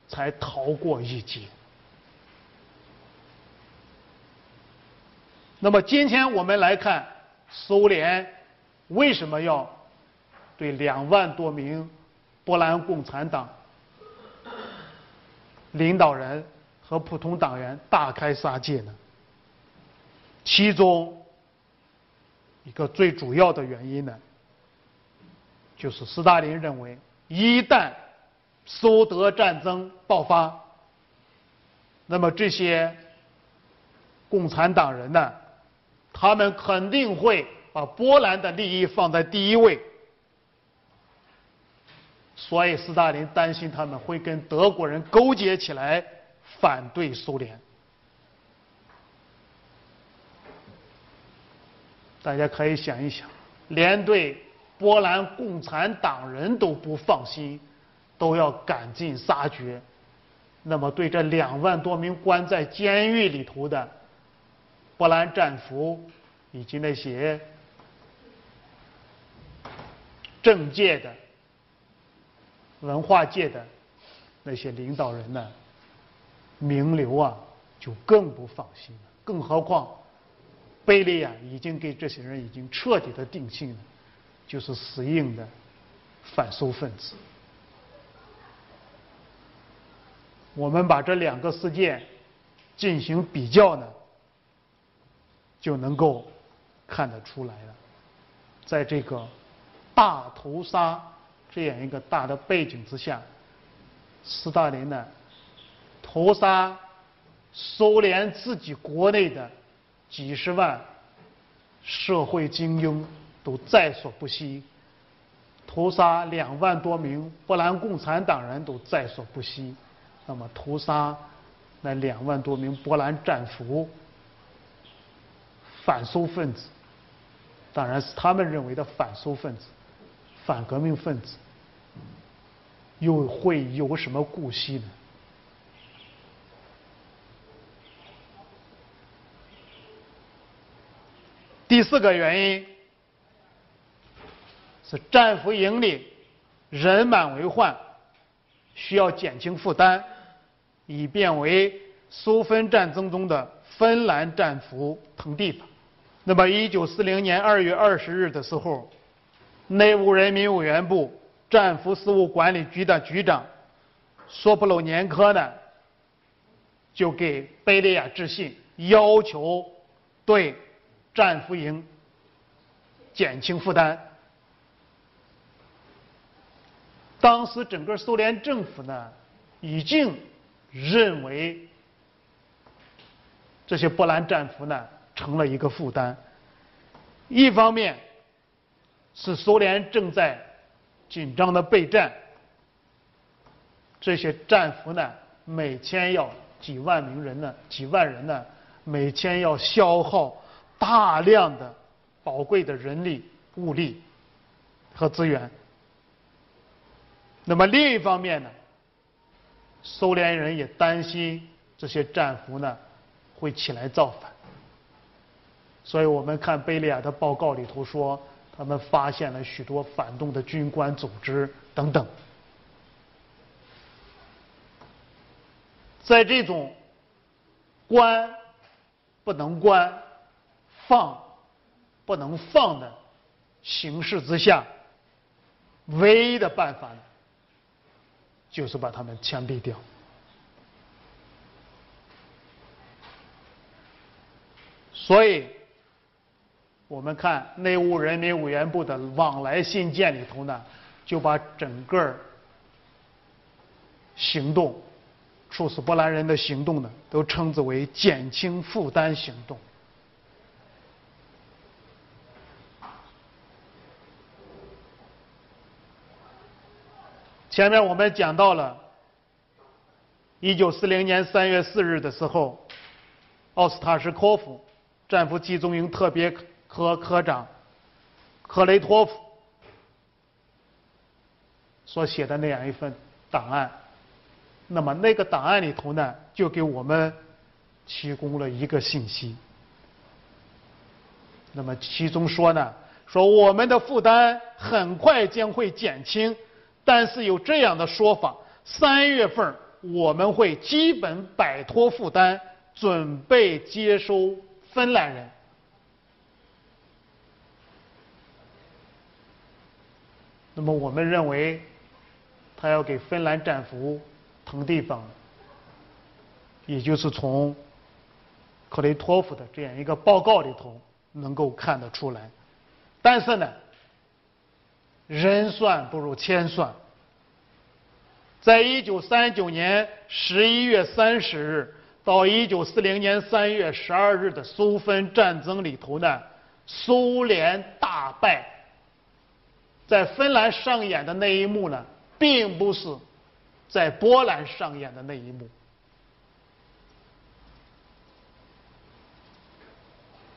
才逃过一劫。那么今天我们来看，苏联为什么要对两万多名波兰共产党领导人和普通党员大开杀戒呢？其中一个最主要的原因呢，就是斯大林认为，一旦苏德战争爆发，那么这些共产党人呢？他们肯定会把波兰的利益放在第一位，所以斯大林担心他们会跟德国人勾结起来反对苏联。大家可以想一想，连对波兰共产党人都不放心，都要赶尽杀绝，那么对这两万多名关在监狱里头的。波兰战俘以及那些政界的、文化界的那些领导人呢，名流啊，就更不放心了。更何况，贝利亚已经给这些人已经彻底的定性了，就是死硬的反苏分子。我们把这两个事件进行比较呢？就能够看得出来了，在这个大屠杀这样一个大的背景之下，斯大林呢屠杀苏联自己国内的几十万社会精英都在所不惜，屠杀两万多名波兰共产党人都在所不惜，那么屠杀那两万多名波兰战俘。反苏分子，当然是他们认为的反苏分子、反革命分子，又会有什么顾忌呢？第四个原因是战俘营里人满为患，需要减轻负担，以便为苏芬战争中的芬兰战俘腾地方。那么，一九四零年二月二十日的时候，内务人民委员部战俘事务管理局的局长索普鲁年科呢，就给贝利亚致信，要求对战俘营减轻负担。当时，整个苏联政府呢，已经认为这些波兰战俘呢。成了一个负担。一方面，是苏联正在紧张的备战，这些战俘呢，每天要几万名人呢，几万人呢，每天要消耗大量的宝贵的人力、物力和资源。那么另一方面呢，苏联人也担心这些战俘呢会起来造反。所以我们看贝利亚的报告里头说，他们发现了许多反动的军官组织等等。在这种关不能关、放不能放的形势之下，唯一的办法呢，就是把他们枪毙掉。所以，我们看内务人民委员部的往来信件里头呢，就把整个行动。处死波兰人的行动呢，都称之为减轻负担行动。前面我们讲到了，一九四零年三月四日的时候，奥斯塔什科夫战俘集中营特别科科长克雷托夫所写的那样一份档案。那么那个档案里头呢，就给我们提供了一个信息。那么其中说呢，说我们的负担很快将会减轻，但是有这样的说法：三月份我们会基本摆脱负担，准备接收芬兰人。那么我们认为，他要给芬兰战俘。腾地方，也就是从克雷托夫的这样一个报告里头能够看得出来。但是呢，人算不如天算。在一九三九年十一月三十日到一九四零年三月十二日的苏芬战争里头呢，苏联大败。在芬兰上演的那一幕呢，并不是。在波兰上演的那一幕，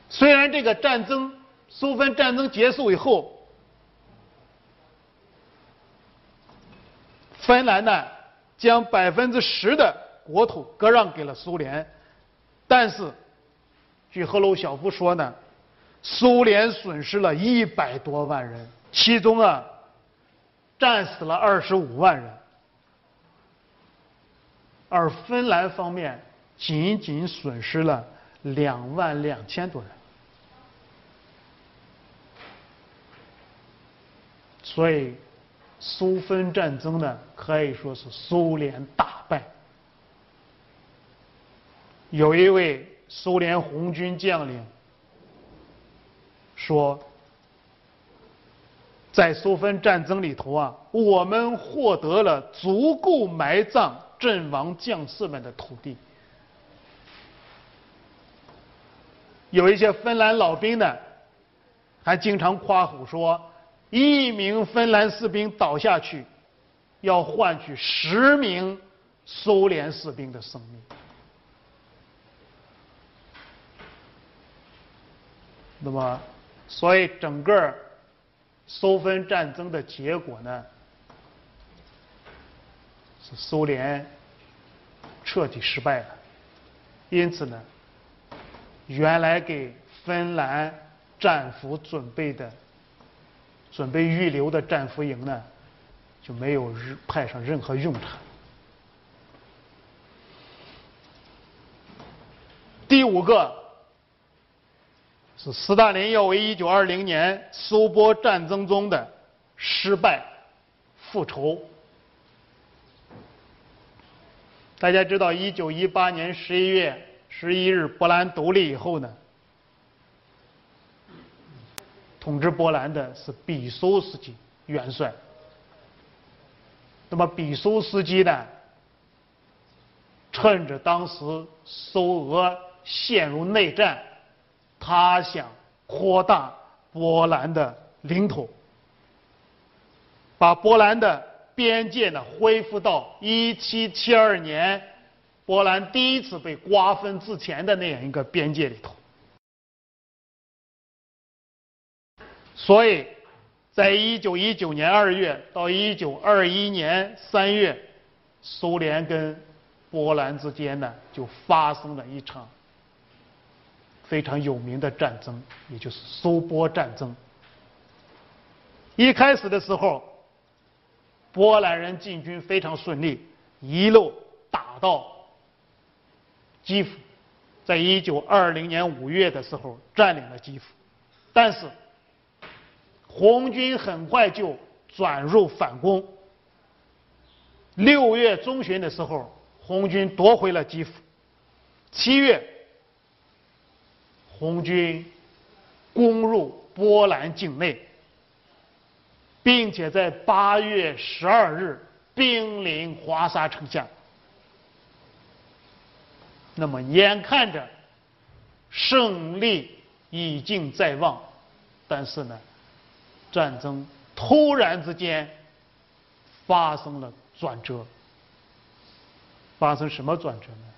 虽然这个战争苏芬战争结束以后，芬兰呢将百分之十的国土割让给了苏联，但是据赫鲁晓夫说呢，苏联损失了一百多万人，其中啊战死了二十五万人。而芬兰方面仅仅损失了两万两千多人，所以苏芬战争呢可以说是苏联大败。有一位苏联红军将领说，在苏芬战争里头啊，我们获得了足够埋葬。阵亡将士们的土地，有一些芬兰老兵呢，还经常夸虎说，一名芬兰士兵倒下去，要换取十名苏联士兵的生命。那么，所以整个苏芬战争的结果呢？是苏联彻底失败了，因此呢，原来给芬兰战俘准备的、准备预留的战俘营呢，就没有派上任何用场。第五个是斯大林要为一九二零年苏波战争中的失败复仇。大家知道，一九一八年十一月十一日，波兰独立以后呢，统治波兰的是比苏斯基元帅。那么，比苏斯基呢，趁着当时苏俄陷入内战，他想扩大波兰的领土，把波兰的。边界呢恢复到一七七二年波兰第一次被瓜分之前的那样一个边界里头，所以，在一九一九年二月到一九二一年三月，苏联跟波兰之间呢就发生了一场非常有名的战争，也就是苏波战争。一开始的时候，波兰人进军非常顺利，一路打到基辅，在一九二零年五月的时候占领了基辅，但是红军很快就转入反攻。六月中旬的时候，红军夺回了基辅。七月，红军攻入波兰境内，并且在八月十二日兵临华沙城下。那么，眼看着胜利已经在望，但是呢，战争突然之间发生了。转折，发生什么转折呢？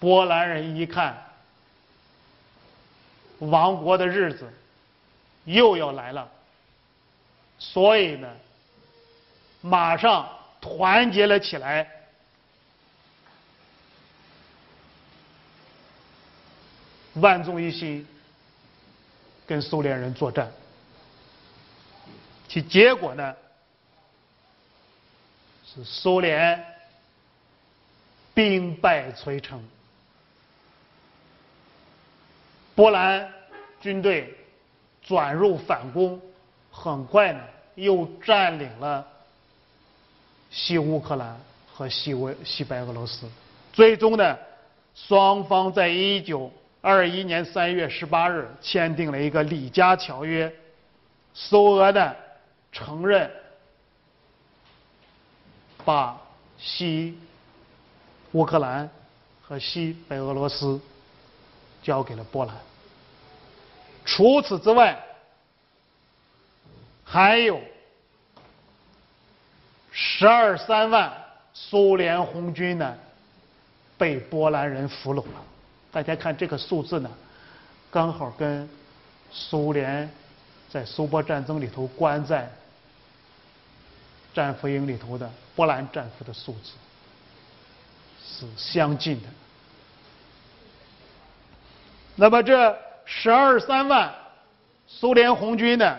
波兰人一看，亡国的日子又要来了，所以呢，马上团结了起来，万众一心，跟苏联人作战。其结果呢？是苏联兵败垂成，波兰军队转入反攻，很快呢又占领了西乌克兰和西俄西白俄罗斯，最终呢双方在一九二一年三月十八日签订了一个里加条约，苏俄呢承认。把西乌克兰和西白俄罗斯交给了波兰。除此之外，还有十二三万苏联红军呢被波兰人俘虏了。大家看这个数字呢，刚好跟苏联在苏波战争里头关在战俘营里头的。波兰战俘的数字是相近的。那么这十二三万苏联红军呢，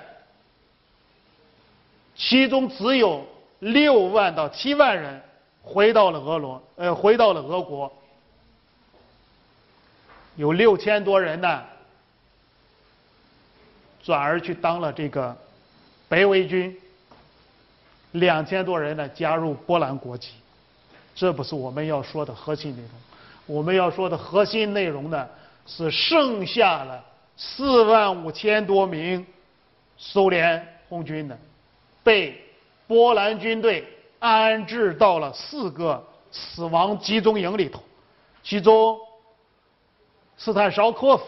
其中只有六万到七万人回到了俄罗，呃，回到了俄国，有六千多人呢，转而去当了这个北卫军。两千多人呢加入波兰国籍，这不是我们要说的核心内容。我们要说的核心内容呢是剩下了四万五千多名苏联红军呢，被波兰军队安置到了四个死亡集中营里头，其中斯坦绍科夫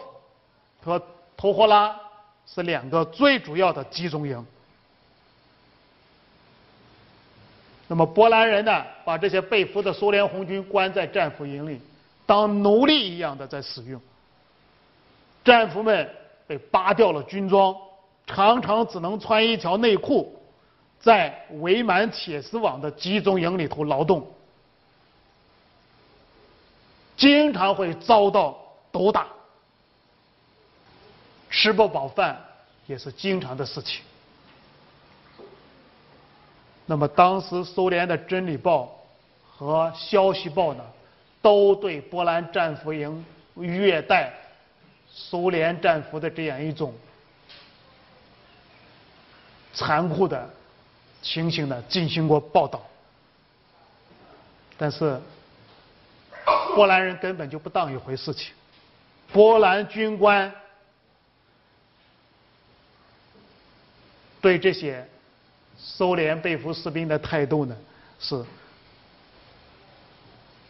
和托霍拉是两个最主要的集中营。那么波兰人呢，把这些被俘的苏联红军关在战俘营里，当奴隶一样的在使用。战俘们被扒掉了军装，常常只能穿一条内裤，在围满铁丝网的集中营里头劳动，经常会遭到毒打，吃不饱饭也是经常的事情。那么，当时苏联的《真理报》和《消息报》呢，都对波兰战俘营虐待苏联战俘的这样一种残酷的情形呢进行过报道。但是，波兰人根本就不当一回事情，波兰军官对这些。苏联被俘士兵的态度呢，是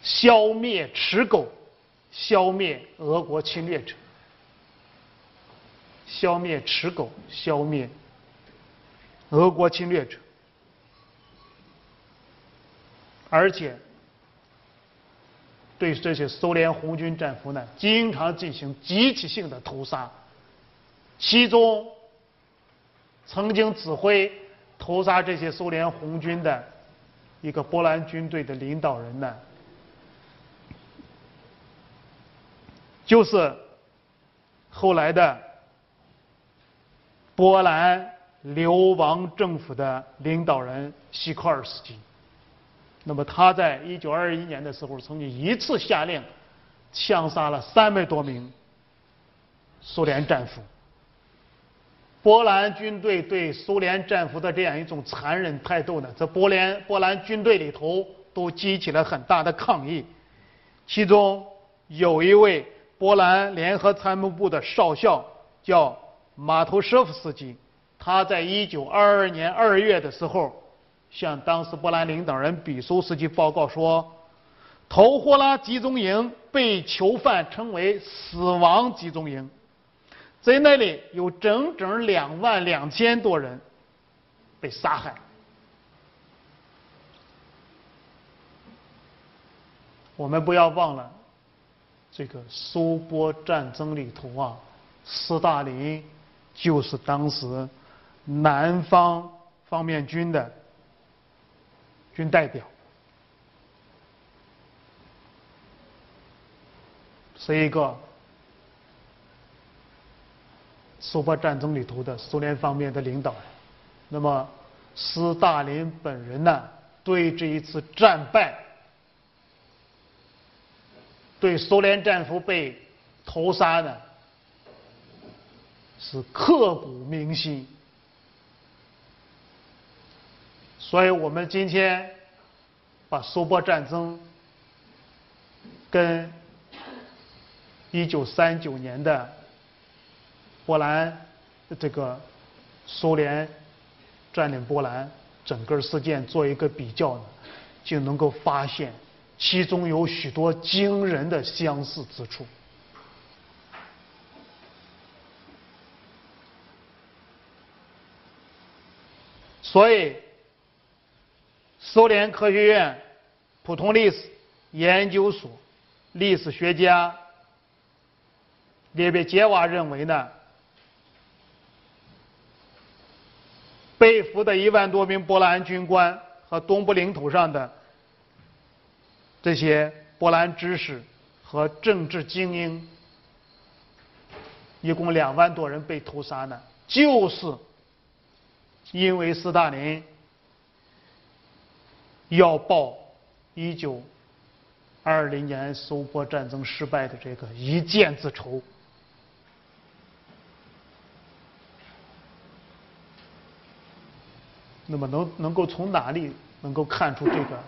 消灭持狗，消灭俄国侵略者，消灭持狗，消灭俄国侵略者，而且对这些苏联红军战俘呢，经常进行集体性的屠杀，其中曾经指挥。屠杀这些苏联红军的一个波兰军队的领导人呢，就是后来的波兰流亡政府的领导人西科尔斯基。那么他在一九二一年的时候，曾经一次下令枪杀了三百多名苏联战俘。波兰军队对苏联战俘的这样一种残忍态度呢，在波兰波兰军队里头都激起了很大的抗议。其中有一位波兰联合参谋部的少校叫马图舍夫斯基，他在一九二二年二月的时候，向当时波兰领导人比苏斯基报告说，头霍拉集中营被囚犯称为“死亡集中营”。在那里有整整两万两千多人被杀害。我们不要忘了，这个苏波战争里头啊，斯大林就是当时南方方面军的军代表，是一个。苏波战争里头的苏联方面的领导人，那么斯大林本人呢，对这一次战败，对苏联战俘被屠杀呢，是刻骨铭心。所以我们今天把苏波战争跟一九三九年的。波兰这个苏联占领波兰整个事件做一个比较呢，就能够发现其中有许多惊人的相似之处。所以，苏联科学院普通历史研究所历史学家列别杰娃认为呢。被俘的一万多名波兰军官和东部领土上的这些波兰知识和政治精英，一共两万多人被屠杀呢，就是因为斯大林要报一九二零年苏波战争失败的这个一箭之仇。那么能能够从哪里能够看出这个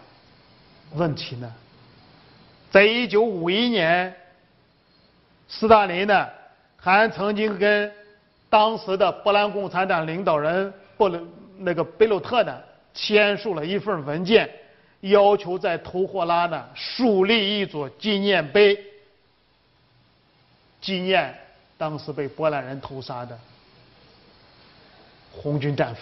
问题呢？在一九五一年，斯大林呢还曾经跟当时的波兰共产党领导人布勒那个贝鲁特呢签署了一份文件，要求在图霍拉呢树立一座纪念碑，纪念当时被波兰人屠杀的红军战俘。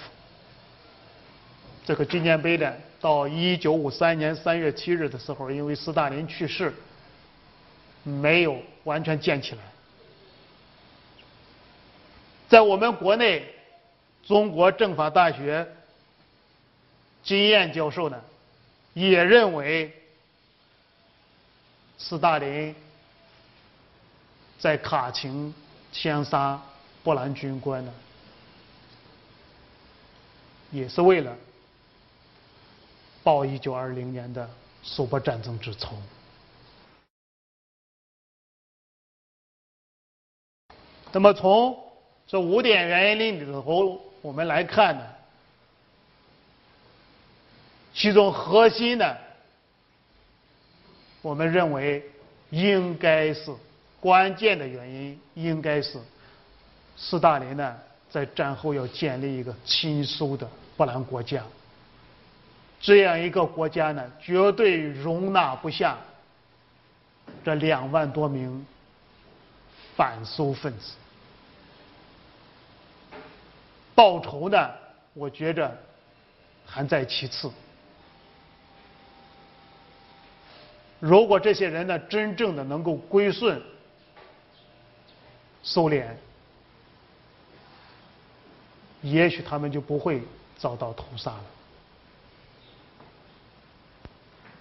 这个纪念碑呢，到一九五三年三月七日的时候，因为斯大林去世，没有完全建起来。在我们国内，中国政法大学金燕教授呢，也认为斯大林在卡钦枪杀波兰军官呢，也是为了。报一九二零年的苏波战争之仇。那么从这五点原因里头，我们来看呢，其中核心呢，我们认为应该是关键的原因，应该是斯大林呢在战后要建立一个亲苏的波兰国家。这样一个国家呢，绝对容纳不下这两万多名反苏分子。报仇呢，我觉着还在其次。如果这些人呢，真正的能够归顺苏联，也许他们就不会遭到屠杀了。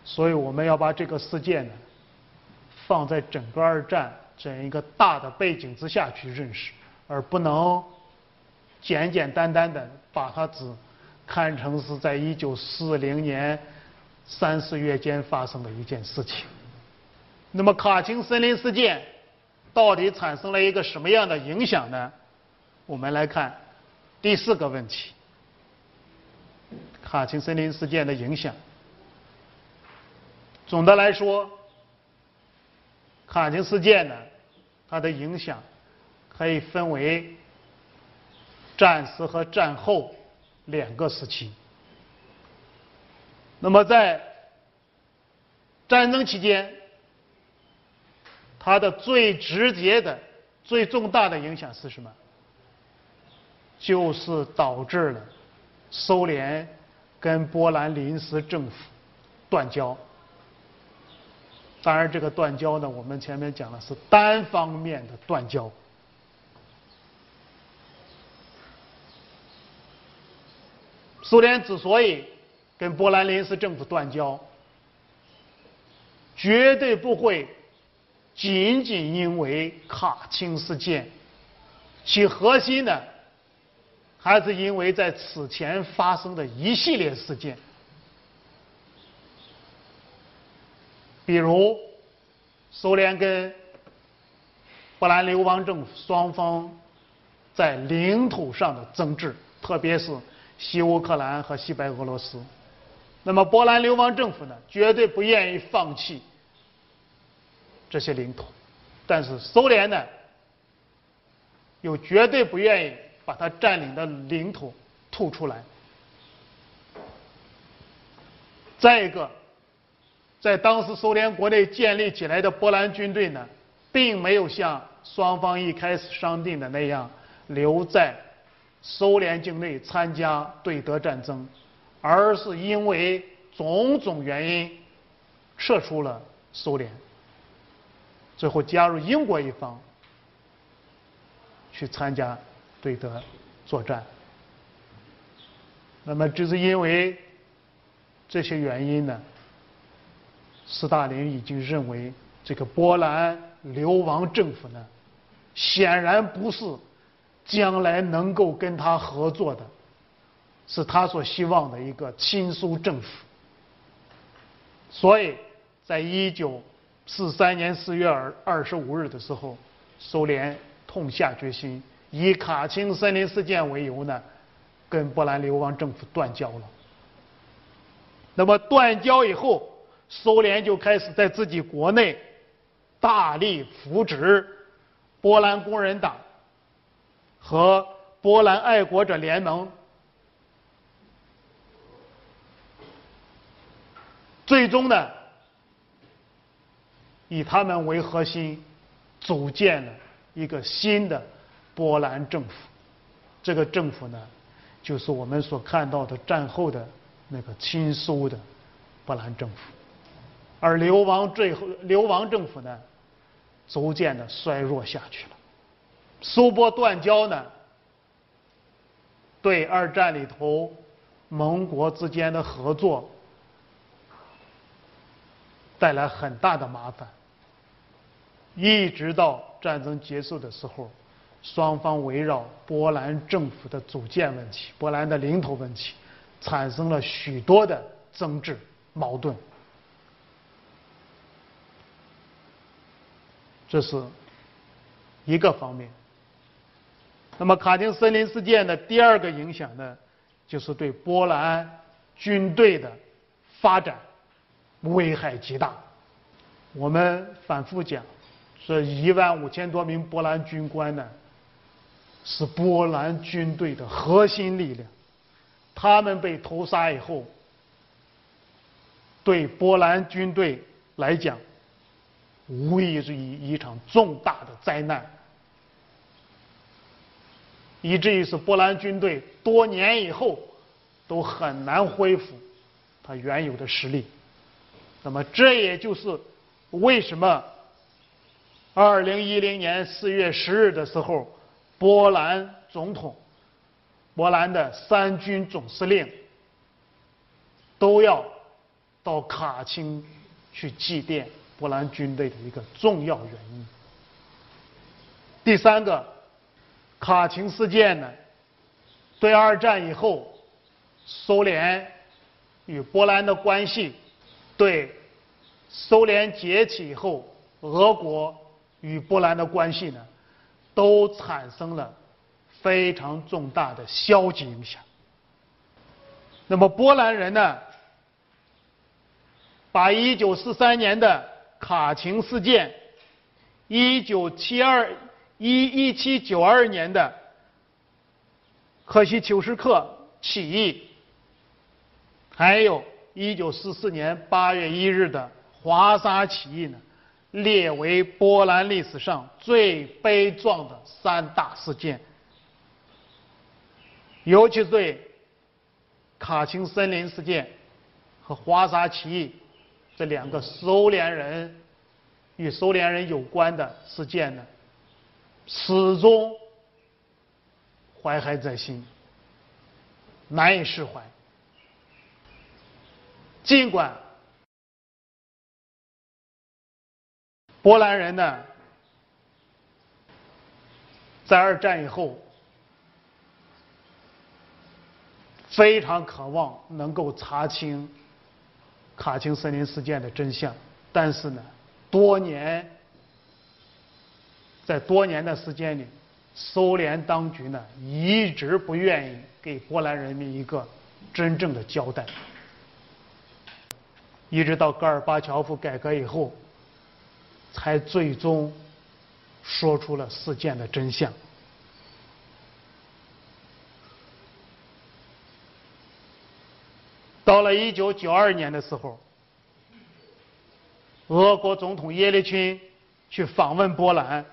所以我们要把这个事件呢，放在整个二战这样一个大的背景之下去认识，而不能简简单单的把它只看成是在一九四零年三四月间发生的一件事情。那么卡钦森林事件到底产生了一个什么样的影响呢？我们来看第四个问题：卡钦森林事件的影响。总的来说，卡钦事件呢，它的影响可以分为战时和战后两个时期。那么在战争期间，它的最直接的、最重大的影响是什么？就是导致了苏联跟波兰临时政府断交。当然，这个断交呢，我们前面讲了是单方面的断交。苏联之所以跟波兰临时政府断交，绝对不会仅仅因为卡钦事件，其核心呢，还是因为在此前发生的一系列事件。比如，苏联跟波兰流亡政府双方在领土上的争执，特别是西乌克兰和西白俄罗斯。那么，波兰流亡政府呢，绝对不愿意放弃这些领土，但是苏联呢，又绝对不愿意把它占领的领土吐出来。再一个。在当时苏联国内建立起来的波兰军队呢，并没有像双方一开始商定的那样留在苏联境内参加对德战争，而是因为种种原因撤出了苏联，最后加入英国一方去参加对德作战。那么，就是因为这些原因呢？斯大林已经认为，这个波兰流亡政府呢，显然不是将来能够跟他合作的，是他所希望的一个亲苏政府。所以，在一九四三年四月二二十五日的时候，苏联痛下决心，以卡钦森林事件为由呢，跟波兰流亡政府断交了。那么断交以后。苏联就开始在自己国内大力扶植波兰工人党和波兰爱国者联盟，最终呢，以他们为核心，组建了一个新的波兰政府。这个政府呢，就是我们所看到的战后的那个亲苏的波兰政府。而流亡最后流亡政府呢，逐渐的衰弱下去了。苏波断交呢，对二战里头盟国之间的合作带来很大的麻烦。一直到战争结束的时候，双方围绕波兰政府的组建问题、波兰的领土问题，产生了许多的争执矛盾。这是一个方面。那么卡丁森林事件的第二个影响呢，就是对波兰军队的发展危害极大。我们反复讲，这一万五千多名波兰军官呢，是波兰军队的核心力量。他们被屠杀以后，对波兰军队来讲，无疑是一一场重大的灾难，以至于是波兰军队多年以后都很难恢复他原有的实力。那么，这也就是为什么二零一零年四月十日的时候，波兰总统、波兰的三军总司令都要到卡钦去祭奠。波兰军队的一个重要原因，第三个，卡钦事件呢，对二战以后苏联与波兰的关系，对苏联解体以后俄国与波兰的关系呢，都产生了非常重大的消极影响。那么波兰人呢，把1943年的卡钦事件、1972、一一七九二年的可惜丘什克起义，还有1944年8月1日的华沙起义呢，列为波兰历史上最悲壮的三大事件，尤其对。卡钦森林事件和华沙起义这两个苏联人与苏联人有关的事件呢，始终怀恨在心，难以释怀。尽管波兰人呢，在二战以后。非常渴望能够查清卡钦森林事件的真相，但是呢，多年在多年的时间里，苏联当局呢一直不愿意给波兰人民一个真正的交代，一直到戈尔巴乔夫改革以后，才最终说出了事件的真相。到了一九九二年的时候，俄国总统叶利钦去访问波兰，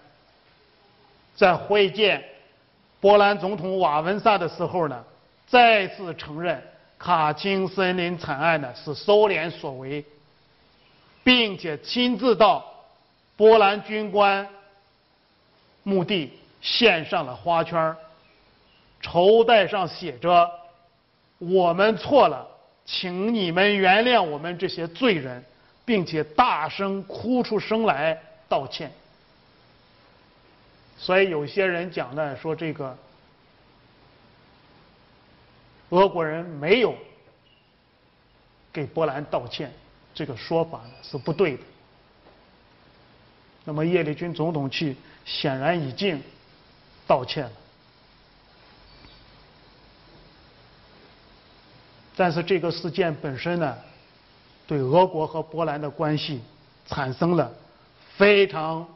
在会见波兰总统瓦文萨的时候呢，再次承认卡钦森林惨案呢是苏联所为，并且亲自到波兰军官墓地献上了花圈，绸带上写着“我们错了”。请你们原谅我们这些罪人，并且大声哭出声来道歉。所以有些人讲呢，说这个俄国人没有给波兰道歉，这个说法是不对的。那么叶利钦总统去，显然已经道歉了。但是这个事件本身呢，对俄国和波兰的关系产生了非常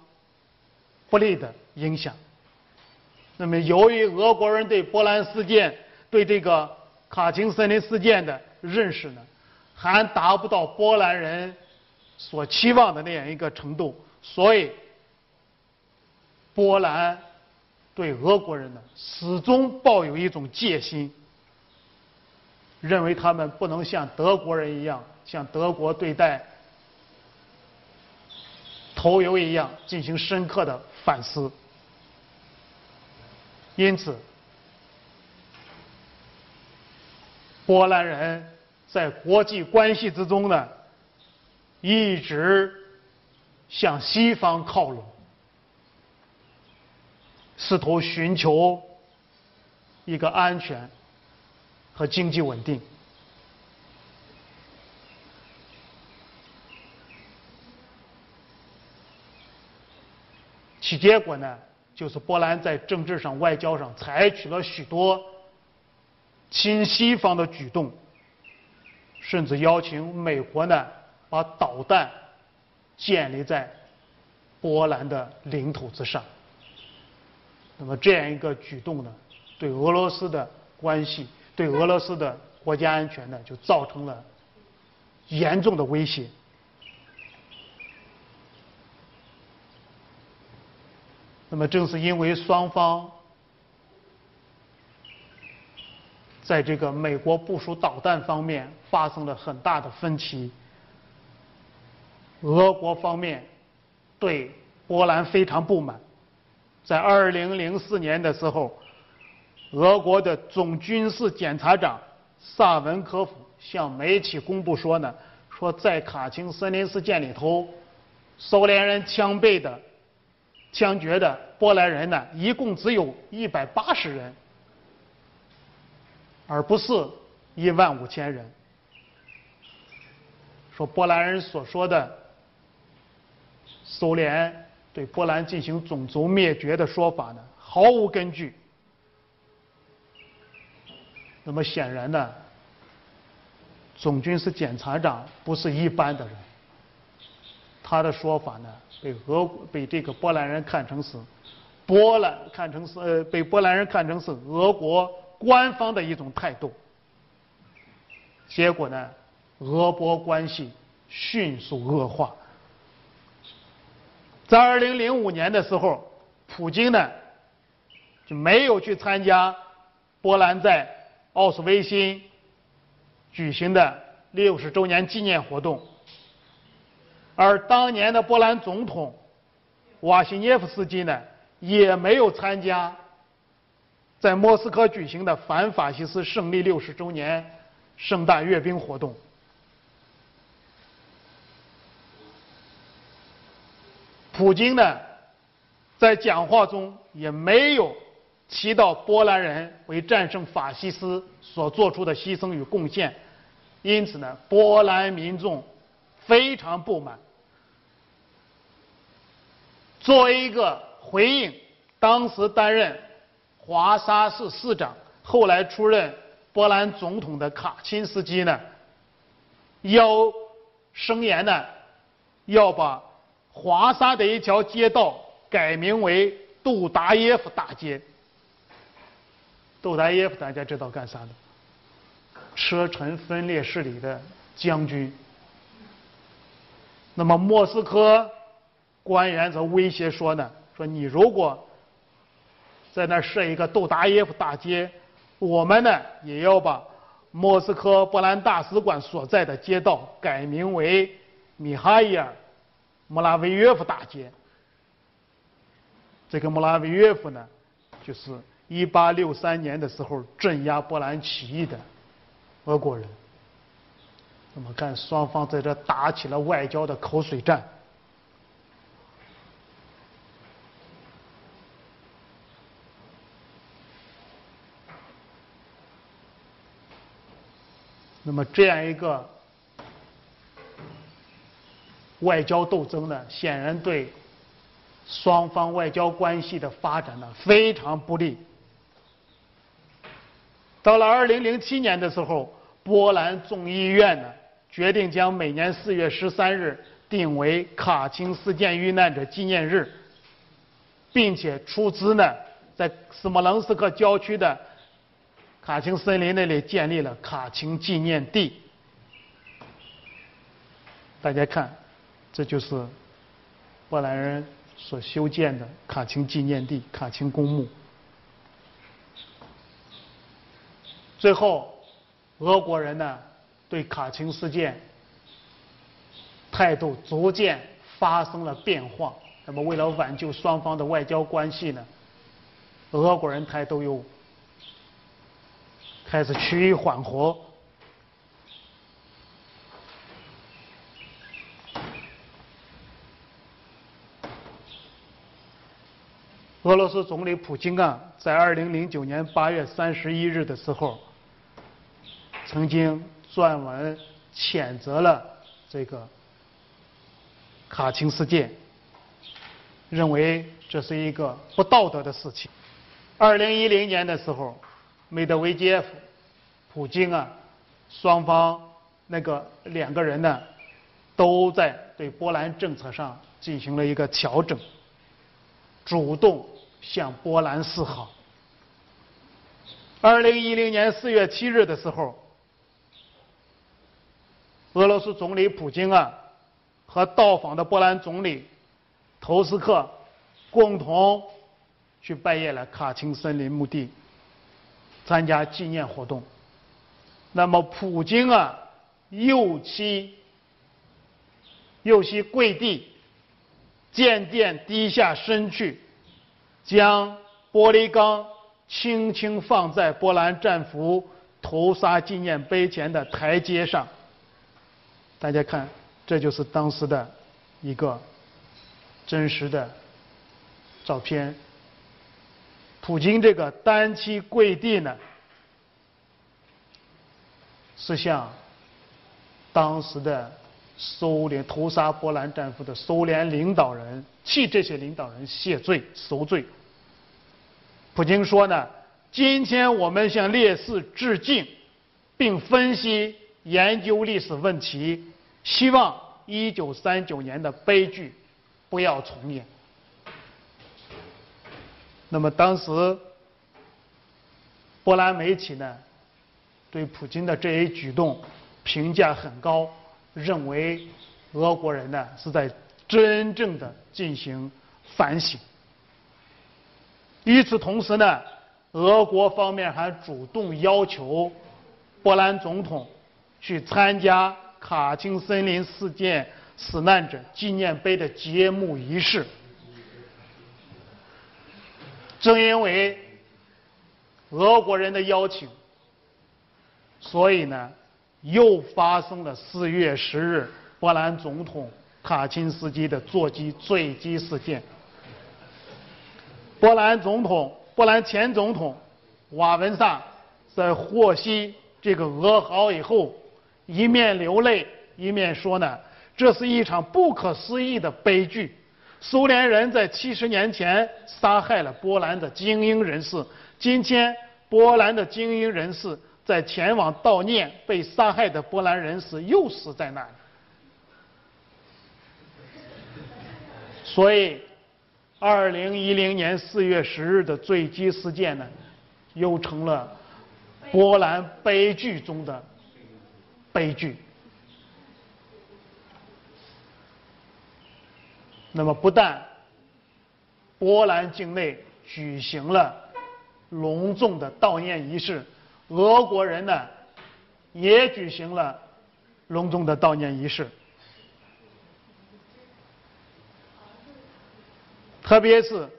不利的影响。那么，由于俄国人对波兰事件、对这个卡钦森林事件的认识呢，还达不到波兰人所期望的那样一个程度，所以波兰对俄国人呢，始终抱有一种戒心。认为他们不能像德国人一样，像德国对待头油一样进行深刻的反思。因此，波兰人在国际关系之中呢，一直向西方靠拢，试图寻求一个安全。和经济稳定，其结果呢，就是波兰在政治上、外交上采取了许多亲西方的举动，甚至邀请美国呢把导弹建立在波兰的领土之上。那么这样一个举动呢，对俄罗斯的关系。对俄罗斯的国家安全呢，就造成了严重的威胁。那么，正是因为双方在这个美国部署导弹方面发生了很大的分歧，俄国方面对波兰非常不满，在二零零四年的时候。俄国的总军事检察长萨文科夫向媒体公布说呢，说在卡钦森林事件里头，苏联人枪毙的枪决的波兰人呢，一共只有一百八十人，而不是一万五千人。说波兰人所说的苏联对波兰进行种族灭绝的说法呢，毫无根据。那么显然呢，总军事检察长不是一般的人，他的说法呢，被俄被这个波兰人看成是波兰看成是呃被波兰人看成是俄国官方的一种态度，结果呢？俄波关系迅速恶化。在二零零五年的时候，普京呢就没有去参加波兰在奥斯维辛举行的六十周年纪念活动，而当年的波兰总统瓦西涅夫斯基呢也没有参加在莫斯科举行的反法西斯胜利六十周年盛大阅兵活动。普京呢，在讲话中也没有提到波兰人为战胜法西斯所做出的牺牲与贡献，因此呢，波兰民众非常不满。作为一个回应，当时担任华沙市市长，后来出任波兰总统的卡钦斯基呢，要声言呢，要把。华沙的一条街道改名为杜达耶夫大街。杜达耶夫大家知道干啥的？车臣分裂势力的将军。那么莫斯科官员则威胁说呢：说你如果在那设一个杜达耶夫大街，我们呢也要把莫斯科波兰大使馆所在的街道改名为米哈伊尔。莫拉维约夫大街，这个莫拉维约夫呢，就是一八六三年的时候镇压波兰起义的俄国人。那么看双方在这打起了外交的口水战。那么这样一个。外交斗争呢，显然对双方外交关系的发展呢非常不利。到了二零零七年的时候，波兰众议院呢决定将每年四月十三日定为卡钦事件遇难者纪念日，并且出资呢在斯摩棱斯克郊区的卡钦森林那里建立了卡钦纪念地。大家看。这就是波兰人所修建的卡钦纪念地、卡钦公墓。最后，俄国人呢对卡钦事件态度逐渐发生了变化。那么，为了挽救双方的外交关系呢，俄国人态度又开始趋于缓和。俄罗斯总理普京啊，在二零零九年八月三十一日的时候，曾经撰文谴责了这个卡钦事件，认为这是一个不道德的事情。二零一零年的时候，梅德韦杰夫、普京啊，双方那个两个人呢，都在对波兰政策上进行了一个调整，主动。向波兰示好。二零一零年四月七日的时候，俄罗斯总理普京啊，和到访的波兰总理图斯克共同去拜谒了卡钦森林墓地，参加纪念活动。那么，普京啊，右膝右膝跪地，渐渐低下身去。将玻璃缸轻轻放在波兰战俘屠杀纪念碑前的台阶上。大家看，这就是当时的一个真实的照片。普京这个单膝跪地呢，是向当时的苏联屠杀波兰战俘的苏联领导人，替这些领导人谢罪赎罪。普京说呢，今天我们向烈士致敬，并分析研究历史问题，希望一九三九年的悲剧不要重演。那么当时，波兰媒体呢，对普京的这一举动评价很高，认为俄国人呢是在真正的进行反省。与此同时呢，俄国方面还主动要求波兰总统去参加卡钦森林事件死难者纪念碑的揭幕仪式。正因为俄国人的邀请，所以呢，又发生了四月十日波兰总统卡钦斯基的座机坠机事件。波兰总统、波兰前总统瓦文萨在获悉这个噩耗以后，一面流泪，一面说呢：“这是一场不可思议的悲剧。”苏联人在七十年前杀害了波兰的精英人士，今天波兰的精英人士在前往悼念被杀害的波兰人时又死在那里。所以，二零一零年四月十日的坠机事件呢，又成了波兰悲剧中的悲剧。那么，不但波兰境内举行了隆重的悼念仪式，俄国人呢也举行了隆重的悼念仪式。特别是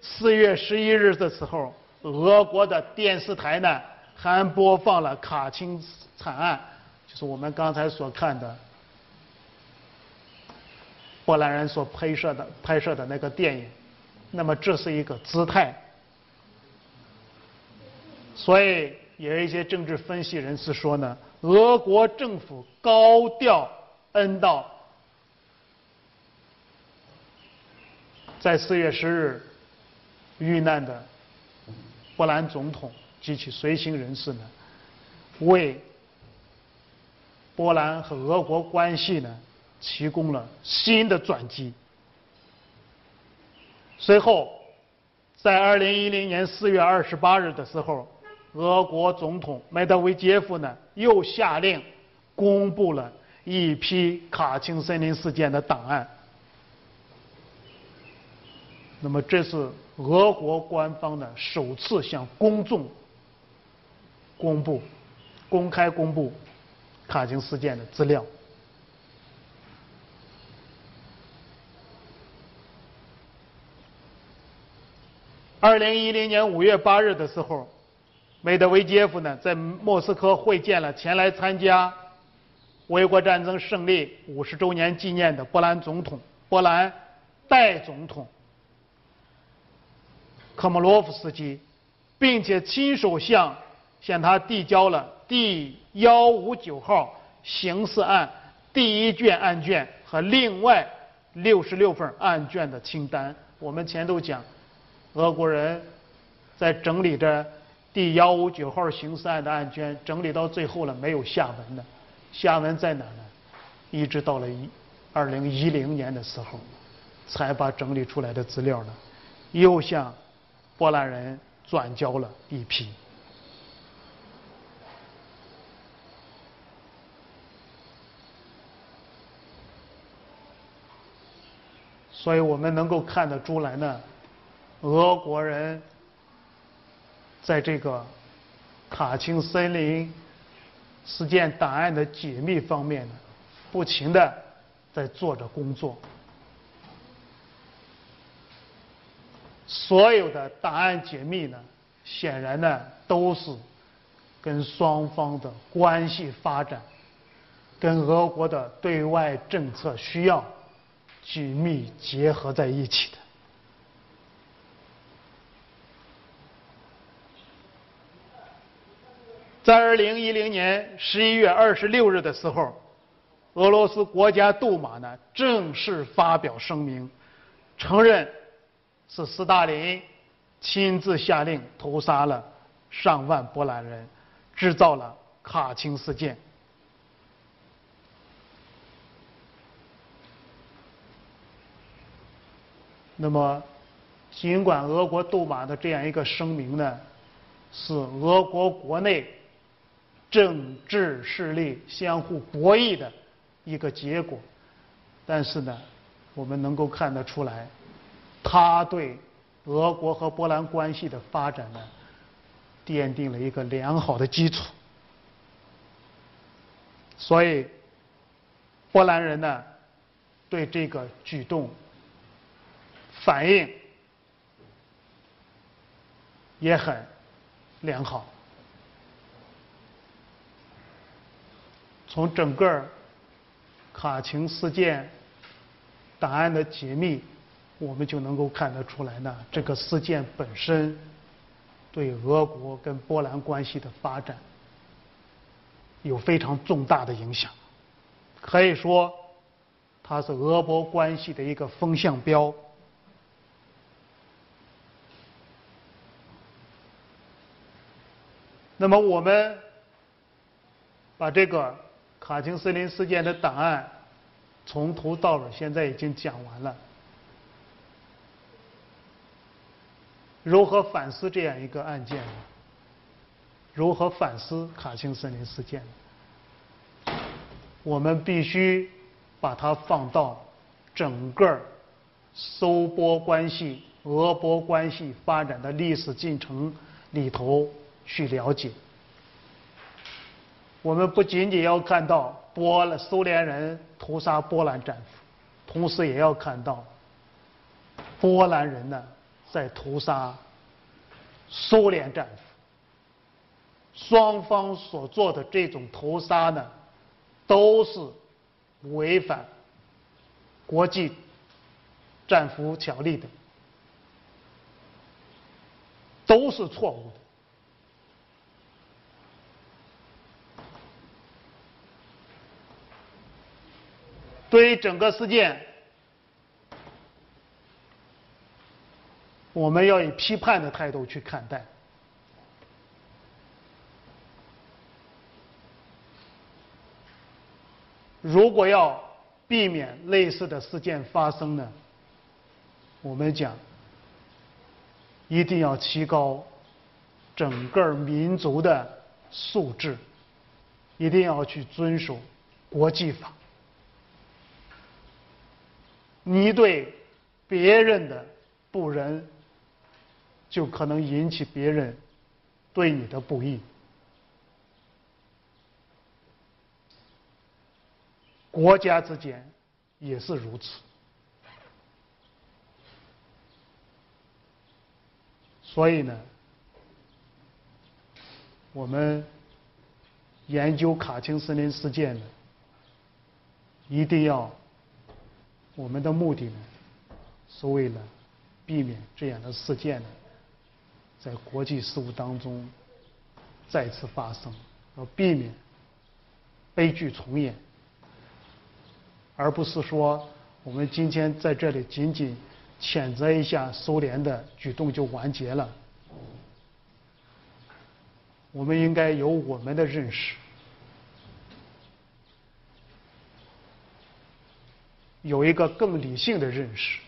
四月十一日的时候，俄国的电视台呢还播放了卡钦惨案，就是我们刚才所看的。波兰人所拍摄的拍摄的那个电影，那么这是一个姿态，所以有一些政治分析人士说呢，俄国政府高调恩悼在四月十日遇难的波兰总统及其随行人士呢，为波兰和俄国关系呢。提供了新的转机。随后，在二零一零年四月二十八日的时候，俄国总统梅德韦杰夫呢又下令公布了一批卡钦森林事件的档案。那么，这是俄国官方的首次向公众公布、公开公布卡钦事件的资料。二零一零年五月八日的时候，梅德韦杰夫呢在莫斯科会见了前来参加卫国战争胜利五十周年纪念的波兰总统、波兰代总统科莫洛夫斯基，并且亲手向向他递交了第幺五九号刑事案第一卷案卷和另外六十六份案卷的清单。我们前头讲。俄国人在整理着第幺五九号刑事案的案卷，整理到最后了，没有下文了。下文在哪呢？一直到了一二零一零年的时候，才把整理出来的资料呢，又向波兰人转交了一批。所以我们能够看得出来呢。俄国人在这个卡钦森林事件档案的解密方面呢，不停的在做着工作。所有的档案解密呢，显然呢都是跟双方的关系发展、跟俄国的对外政策需要紧密结合在一起的。在二零一零年十一月二十六日的时候，俄罗斯国家杜马呢正式发表声明，承认是斯大林亲自下令屠杀了上万波兰人，制造了卡钦事件。那么，尽管俄国杜马的这样一个声明呢，是俄国国内。政治势力相互博弈的一个结果，但是呢，我们能够看得出来，他对俄国和波兰关系的发展呢，奠定了一个良好的基础。所以，波兰人呢，对这个举动反应也很良好。从整个卡钦事件档案的解密，我们就能够看得出来呢，这个事件本身对俄国跟波兰关系的发展有非常重大的影响，可以说它是俄波关系的一个风向标。那么我们把这个。卡钦森林事件的档案从头到尾现在已经讲完了。如何反思这样一个案件？如何反思卡钦森林事件？我们必须把它放到整个搜波关系、俄波关系发展的历史进程里头去了解。我们不仅仅要看到波兰苏联人屠杀波兰战俘，同时也要看到波兰人呢在屠杀苏联战俘。双方所做的这种屠杀呢，都是违反国际战俘条例的，都是错误。对于整个事件，我们要以批判的态度去看待。如果要避免类似的事件发生呢，我们讲一定要提高整个民族的素质，一定要去遵守国际法。你对别人的不仁，就可能引起别人对你的不义。国家之间也是如此。所以呢，我们研究卡钦森林事件呢，一定要。我们的目的呢，是为了避免这样的事件呢，在国际事务当中再次发生，要避免悲剧重演，而不是说我们今天在这里仅仅谴责一下苏联的举动就完结了。我们应该有我们的认识。有一个更理性的认识。